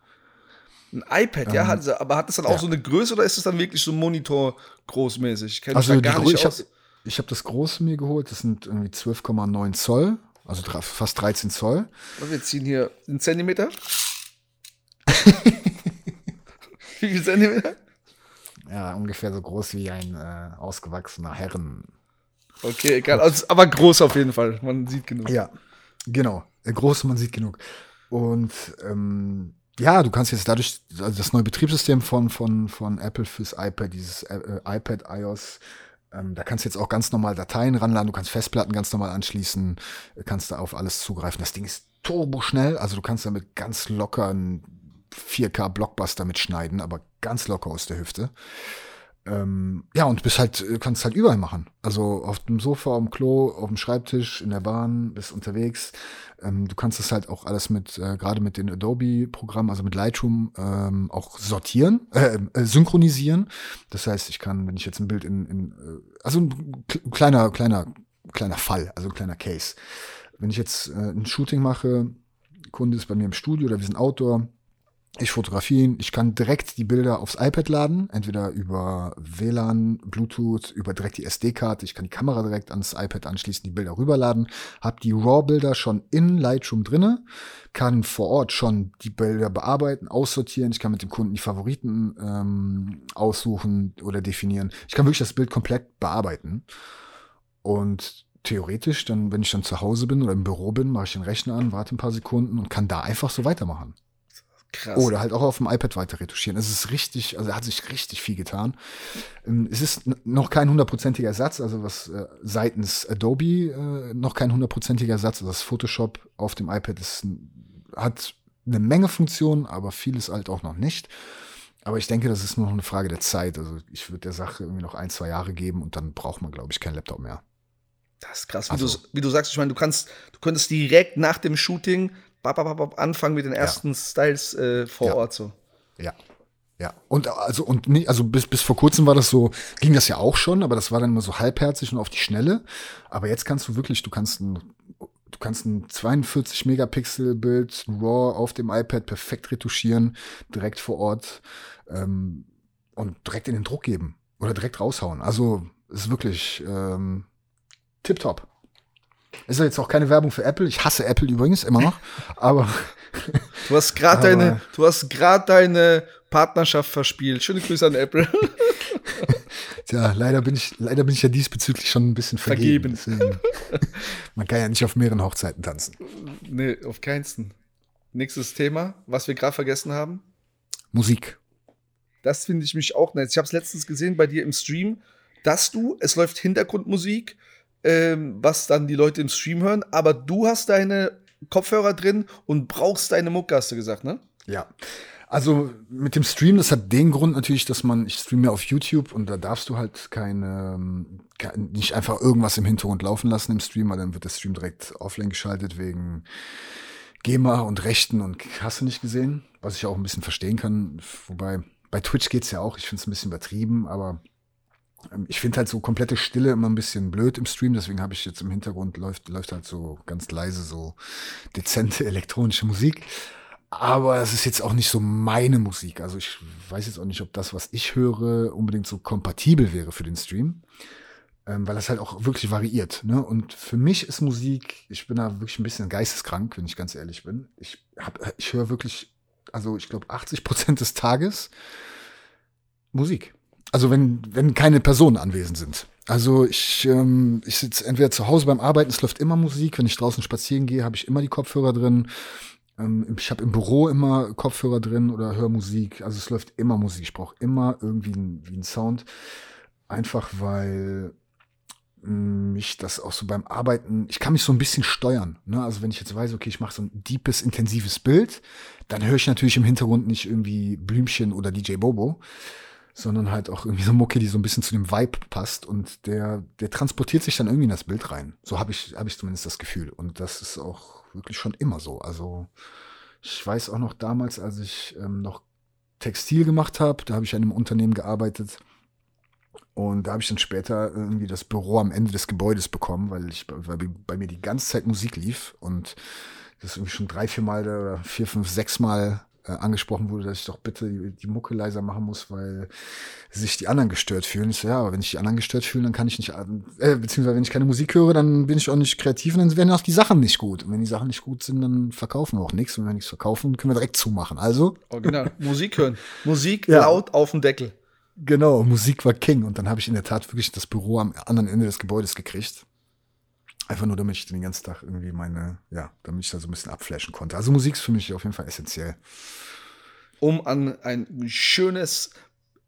Ein iPad, ähm, ja, hat, aber hat es dann auch so eine Größe oder ist es dann wirklich so Monitor großmäßig? Ich kenne also gar nicht ich aus. Ich habe das große mir geholt, das sind irgendwie 12,9 Zoll also fast 13 Zoll. Wir ziehen hier einen Zentimeter. Wie viel Zentimeter? Ja, ungefähr so groß wie ein äh, ausgewachsener Herren. Okay, egal. Also, aber groß auf jeden Fall. Man sieht genug. Ja, genau. Äh, groß, man sieht genug. Und ähm, ja, du kannst jetzt dadurch, also das neue Betriebssystem von, von, von Apple fürs iPad, dieses äh, iPad iOS, ähm, da kannst du jetzt auch ganz normal Dateien ranladen, du kannst Festplatten ganz normal anschließen, kannst da auf alles zugreifen. Das Ding ist turbo schnell, also du kannst damit ganz locker einen 4K-Blockbuster mitschneiden, aber ganz locker aus der Hüfte. Ähm, ja, und bist halt, kannst halt überall machen. Also auf dem Sofa, auf dem Klo, auf dem Schreibtisch, in der Bahn, bist unterwegs. Ähm, du kannst das halt auch alles mit, äh, gerade mit den Adobe-Programmen, also mit Lightroom, ähm, auch sortieren, äh, äh, synchronisieren. Das heißt, ich kann, wenn ich jetzt ein Bild in, in äh, also ein kleiner, kleiner, kleiner Fall, also ein kleiner Case. Wenn ich jetzt äh, ein Shooting mache, Kunde ist bei mir im Studio oder wir sind Outdoor, ich fotografiere ihn, ich kann direkt die Bilder aufs iPad laden, entweder über WLAN, Bluetooth, über direkt die SD-Karte. Ich kann die Kamera direkt ans iPad anschließen, die Bilder rüberladen, habe die RAW-Bilder schon in Lightroom drinne, kann vor Ort schon die Bilder bearbeiten, aussortieren. Ich kann mit dem Kunden die Favoriten ähm, aussuchen oder definieren. Ich kann wirklich das Bild komplett bearbeiten. Und theoretisch, dann, wenn ich dann zu Hause bin oder im Büro bin, mache ich den Rechner an, warte ein paar Sekunden und kann da einfach so weitermachen. Krass. Oder halt auch auf dem iPad weiter retuschieren. Es ist richtig, also hat sich richtig viel getan. Ähm, es ist noch kein hundertprozentiger Ersatz, also was äh, seitens Adobe äh, noch kein hundertprozentiger Ersatz. Also das Photoshop auf dem iPad ist, hat eine Menge Funktionen, aber vieles halt auch noch nicht. Aber ich denke, das ist nur noch eine Frage der Zeit. Also ich würde der Sache irgendwie noch ein, zwei Jahre geben und dann braucht man, glaube ich, keinen Laptop mehr. Das ist krass, wie, also, du, wie du sagst. Ich meine, du kannst, du könntest direkt nach dem Shooting anfangen mit den ersten ja. Styles äh, vor ja. Ort so. Ja. Ja, und also und nie, also bis bis vor kurzem war das so, ging das ja auch schon, aber das war dann immer so halbherzig und auf die Schnelle. Aber jetzt kannst du wirklich, du kannst ein du kannst ein 42 Megapixel Bild RAW auf dem iPad perfekt retuschieren, direkt vor Ort ähm, und direkt in den Druck geben oder direkt raushauen. Also ist wirklich ähm, tipptopp. Ist ja jetzt auch keine Werbung für Apple. Ich hasse Apple übrigens immer noch. Aber du hast gerade deine, du hast gerade deine Partnerschaft verspielt. Schöne Grüße an Apple. Tja, leider bin ich, leider bin ich ja diesbezüglich schon ein bisschen vergeben. vergeben. man kann ja nicht auf mehreren Hochzeiten tanzen. Nee, auf keinsten. Nächstes Thema, was wir gerade vergessen haben. Musik. Das finde ich mich auch nett. Ich habe es letztens gesehen bei dir im Stream, dass du, es läuft Hintergrundmusik ähm, was dann die Leute im Stream hören, aber du hast deine Kopfhörer drin und brauchst deine Mucke, hast du gesagt, ne? Ja. Also mit dem Stream, das hat den Grund natürlich, dass man, ich streame ja auf YouTube und da darfst du halt keine, ähm, nicht einfach irgendwas im Hintergrund laufen lassen im Stream, weil dann wird der Stream direkt offline geschaltet wegen GEMA und Rechten und hast du nicht gesehen, was ich auch ein bisschen verstehen kann. Wobei bei Twitch geht's ja auch, ich finde es ein bisschen übertrieben, aber ich finde halt so komplette Stille immer ein bisschen blöd im Stream, deswegen habe ich jetzt im Hintergrund läuft, läuft halt so ganz leise so dezente elektronische Musik. Aber es ist jetzt auch nicht so meine Musik. Also ich weiß jetzt auch nicht, ob das, was ich höre, unbedingt so kompatibel wäre für den Stream. Ähm, weil das halt auch wirklich variiert. Ne? Und für mich ist Musik, ich bin da wirklich ein bisschen geisteskrank, wenn ich ganz ehrlich bin. Ich, ich höre wirklich, also ich glaube 80 Prozent des Tages Musik. Also wenn, wenn keine Personen anwesend sind. Also ich, ähm, ich sitze entweder zu Hause beim Arbeiten, es läuft immer Musik. Wenn ich draußen spazieren gehe, habe ich immer die Kopfhörer drin. Ähm, ich habe im Büro immer Kopfhörer drin oder höre Musik. Also es läuft immer Musik. Ich brauche immer irgendwie einen, einen Sound. Einfach weil mm, mich das auch so beim Arbeiten, ich kann mich so ein bisschen steuern. Ne? Also wenn ich jetzt weiß, okay, ich mache so ein deepes, intensives Bild, dann höre ich natürlich im Hintergrund nicht irgendwie Blümchen oder DJ Bobo, sondern halt auch irgendwie so Mucke, die so ein bisschen zu dem Vibe passt und der, der transportiert sich dann irgendwie in das Bild rein. So habe ich, habe ich zumindest das Gefühl. Und das ist auch wirklich schon immer so. Also ich weiß auch noch damals, als ich ähm, noch Textil gemacht habe, da habe ich in einem Unternehmen gearbeitet. Und da habe ich dann später irgendwie das Büro am Ende des Gebäudes bekommen, weil ich weil bei mir die ganze Zeit Musik lief und das irgendwie schon drei, vier Mal oder vier, fünf, sechs Mal äh, angesprochen wurde, dass ich doch bitte die, die, Mucke leiser machen muss, weil sich die anderen gestört fühlen. Ich so, ja, aber wenn ich die anderen gestört fühle, dann kann ich nicht, äh, beziehungsweise wenn ich keine Musik höre, dann bin ich auch nicht kreativ und dann werden auch die Sachen nicht gut. Und wenn die Sachen nicht gut sind, dann verkaufen wir auch nichts. Und wenn wir nichts verkaufen, können wir direkt zumachen. Also. Original. Musik hören. Musik ja. laut auf dem Deckel. Genau, Musik war King. Und dann habe ich in der Tat wirklich das Büro am anderen Ende des Gebäudes gekriegt. Einfach nur, damit ich den ganzen Tag irgendwie meine, ja, damit ich da so ein bisschen abflashen konnte. Also Musik ist für mich auf jeden Fall essentiell. Um an ein schönes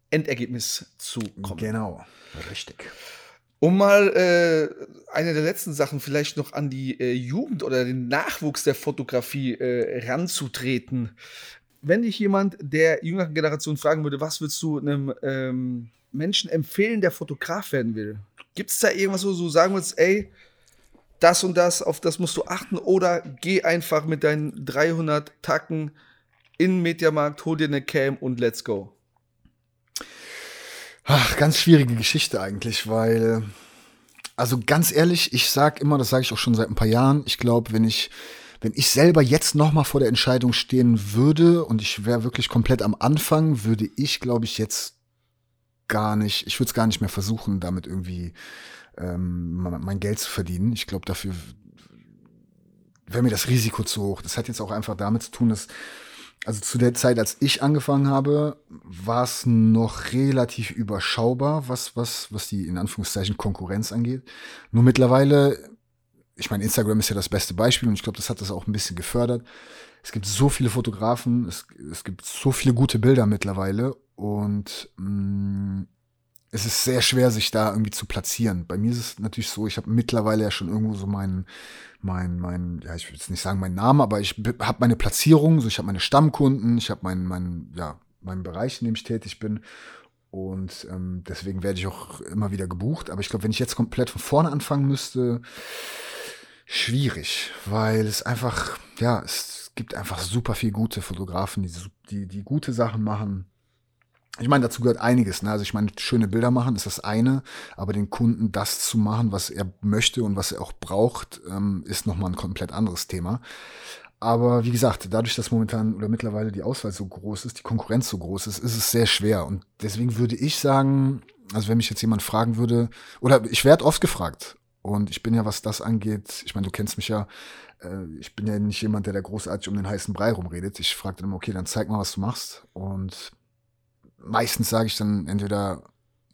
Endergebnis zu kommen. Genau, richtig. Um mal äh, eine der letzten Sachen vielleicht noch an die äh, Jugend oder den Nachwuchs der Fotografie äh, ranzutreten. Wenn dich jemand der jüngeren Generation fragen würde, was würdest du einem ähm, Menschen empfehlen, der Fotograf werden will? Gibt es da irgendwas, wo du sagen würdest, ey, das und das, auf das musst du achten oder geh einfach mit deinen 300 Tacken in den Mediamarkt, hol dir eine Cam und let's go. Ach, ganz schwierige Geschichte eigentlich, weil, also ganz ehrlich, ich sag immer, das sage ich auch schon seit ein paar Jahren, ich glaube, wenn ich, wenn ich selber jetzt noch mal vor der Entscheidung stehen würde und ich wäre wirklich komplett am Anfang, würde ich, glaube ich, jetzt gar nicht, ich würde es gar nicht mehr versuchen, damit irgendwie ähm, mein Geld zu verdienen. Ich glaube, dafür wäre mir das Risiko zu hoch. Das hat jetzt auch einfach damit zu tun, dass also zu der Zeit, als ich angefangen habe, war es noch relativ überschaubar, was, was, was die in Anführungszeichen Konkurrenz angeht. Nur mittlerweile, ich meine, Instagram ist ja das beste Beispiel und ich glaube, das hat das auch ein bisschen gefördert. Es gibt so viele Fotografen, es, es gibt so viele gute Bilder mittlerweile und mh, mm, es ist sehr schwer, sich da irgendwie zu platzieren. Bei mir ist es natürlich so, ich habe mittlerweile ja schon irgendwo so meinen, mein, mein, ja, ich will jetzt nicht sagen meinen Namen, aber ich habe meine Platzierung, so ich habe meine Stammkunden, ich habe meinen, meinen, ja, meinen Bereich, in dem ich tätig bin. Und ähm, deswegen werde ich auch immer wieder gebucht. Aber ich glaube, wenn ich jetzt komplett von vorne anfangen müsste, schwierig, weil es einfach, ja, es gibt einfach super viel gute Fotografen, die, die, die gute Sachen machen ich meine, dazu gehört einiges. Ne? Also ich meine, schöne Bilder machen ist das eine, aber den Kunden das zu machen, was er möchte und was er auch braucht, ähm, ist nochmal ein komplett anderes Thema. Aber wie gesagt, dadurch, dass momentan oder mittlerweile die Auswahl so groß ist, die Konkurrenz so groß ist, ist es sehr schwer. Und deswegen würde ich sagen, also wenn mich jetzt jemand fragen würde, oder ich werde oft gefragt, und ich bin ja, was das angeht, ich meine, du kennst mich ja, äh, ich bin ja nicht jemand, der da großartig um den heißen Brei rumredet. Ich frage dann immer, okay, dann zeig mal, was du machst. Und meistens sage ich dann entweder,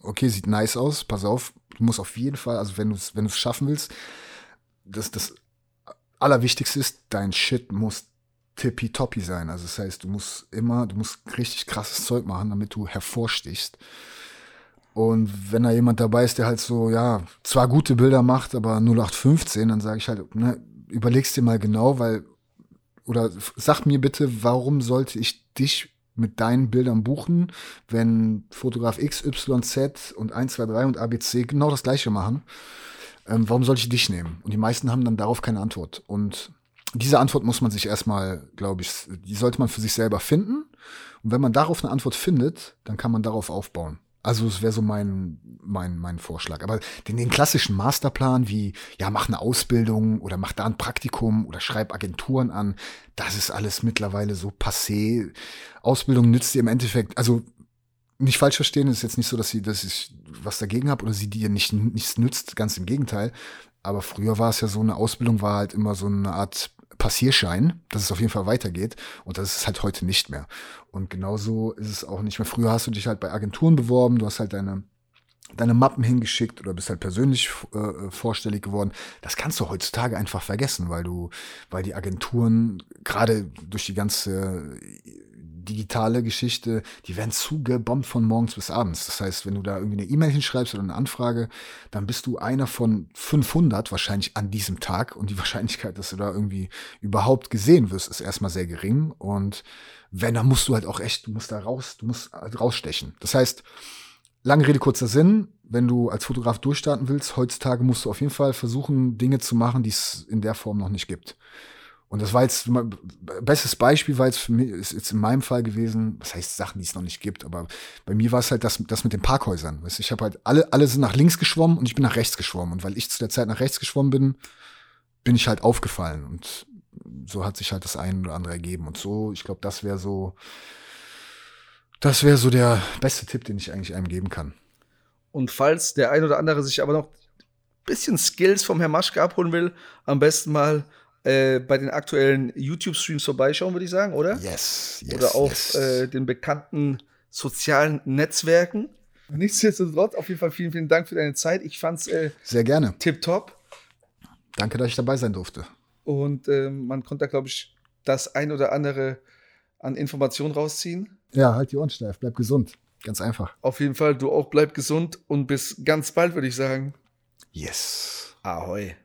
okay, sieht nice aus, pass auf, du musst auf jeden Fall, also wenn du es wenn du's schaffen willst, das, das Allerwichtigste ist, dein Shit muss tippitoppi sein. Also das heißt, du musst immer, du musst richtig krasses Zeug machen, damit du hervorstichst. Und wenn da jemand dabei ist, der halt so, ja, zwar gute Bilder macht, aber 0815, dann sage ich halt, ne, überlegst dir mal genau, weil, oder sag mir bitte, warum sollte ich dich mit deinen Bildern buchen, wenn Fotograf X, Y, Z und 1, 2, 3 und ABC genau das gleiche machen. Ähm, warum soll ich dich nehmen? Und die meisten haben dann darauf keine Antwort. Und diese Antwort muss man sich erstmal, glaube ich, die sollte man für sich selber finden. Und wenn man darauf eine Antwort findet, dann kann man darauf aufbauen. Also es wäre so mein, mein, mein Vorschlag. Aber den, den klassischen Masterplan wie, ja, mach eine Ausbildung oder mach da ein Praktikum oder schreib Agenturen an, das ist alles mittlerweile so passé. Ausbildung nützt dir im Endeffekt, also nicht falsch verstehen, ist jetzt nicht so, dass sie, dass ich was dagegen habe oder sie dir nicht nichts nützt, ganz im Gegenteil. Aber früher war es ja so, eine Ausbildung war halt immer so eine Art Passierschein, dass es auf jeden Fall weitergeht. Und das ist halt heute nicht mehr. Und genauso ist es auch nicht mehr. Früher hast du dich halt bei Agenturen beworben, du hast halt deine deine Mappen hingeschickt oder bist halt persönlich äh, vorstellig geworden. Das kannst du heutzutage einfach vergessen, weil du, weil die Agenturen gerade durch die ganze digitale Geschichte, die werden zugebombt von morgens bis abends. Das heißt, wenn du da irgendwie eine E-Mail hinschreibst oder eine Anfrage, dann bist du einer von 500 wahrscheinlich an diesem Tag und die Wahrscheinlichkeit, dass du da irgendwie überhaupt gesehen wirst, ist erstmal sehr gering und wenn, dann musst du halt auch echt, du musst da raus, du musst halt rausstechen. Das heißt, lange Rede, kurzer Sinn, wenn du als Fotograf durchstarten willst, heutzutage musst du auf jeden Fall versuchen, Dinge zu machen, die es in der Form noch nicht gibt. Und das war jetzt, bestes Beispiel war jetzt für mich, ist jetzt in meinem Fall gewesen, was heißt Sachen, die es noch nicht gibt, aber bei mir war es halt das, das mit den Parkhäusern. Weißt, ich habe halt, alle, alle sind nach links geschwommen und ich bin nach rechts geschwommen. Und weil ich zu der Zeit nach rechts geschwommen bin, bin ich halt aufgefallen. Und so hat sich halt das eine oder andere ergeben. Und so, ich glaube, das wäre so, das wäre so der beste Tipp, den ich eigentlich einem geben kann. Und falls der ein oder andere sich aber noch ein bisschen Skills vom Herrn Maschke abholen will, am besten mal äh, bei den aktuellen YouTube-Streams vorbeischauen, würde ich sagen, oder? Yes, yes. Oder auf yes. äh, den bekannten sozialen Netzwerken. Nichtsdestotrotz, auf jeden Fall vielen, vielen Dank für deine Zeit. Ich fand's äh, Sehr gerne. tipptopp. Danke, dass ich dabei sein durfte. Und ähm, man konnte da, glaube ich, das ein oder andere an Informationen rausziehen. Ja, halt die Ohren steif, bleib gesund. Ganz einfach. Auf jeden Fall, du auch bleib gesund und bis ganz bald, würde ich sagen. Yes. Ahoi.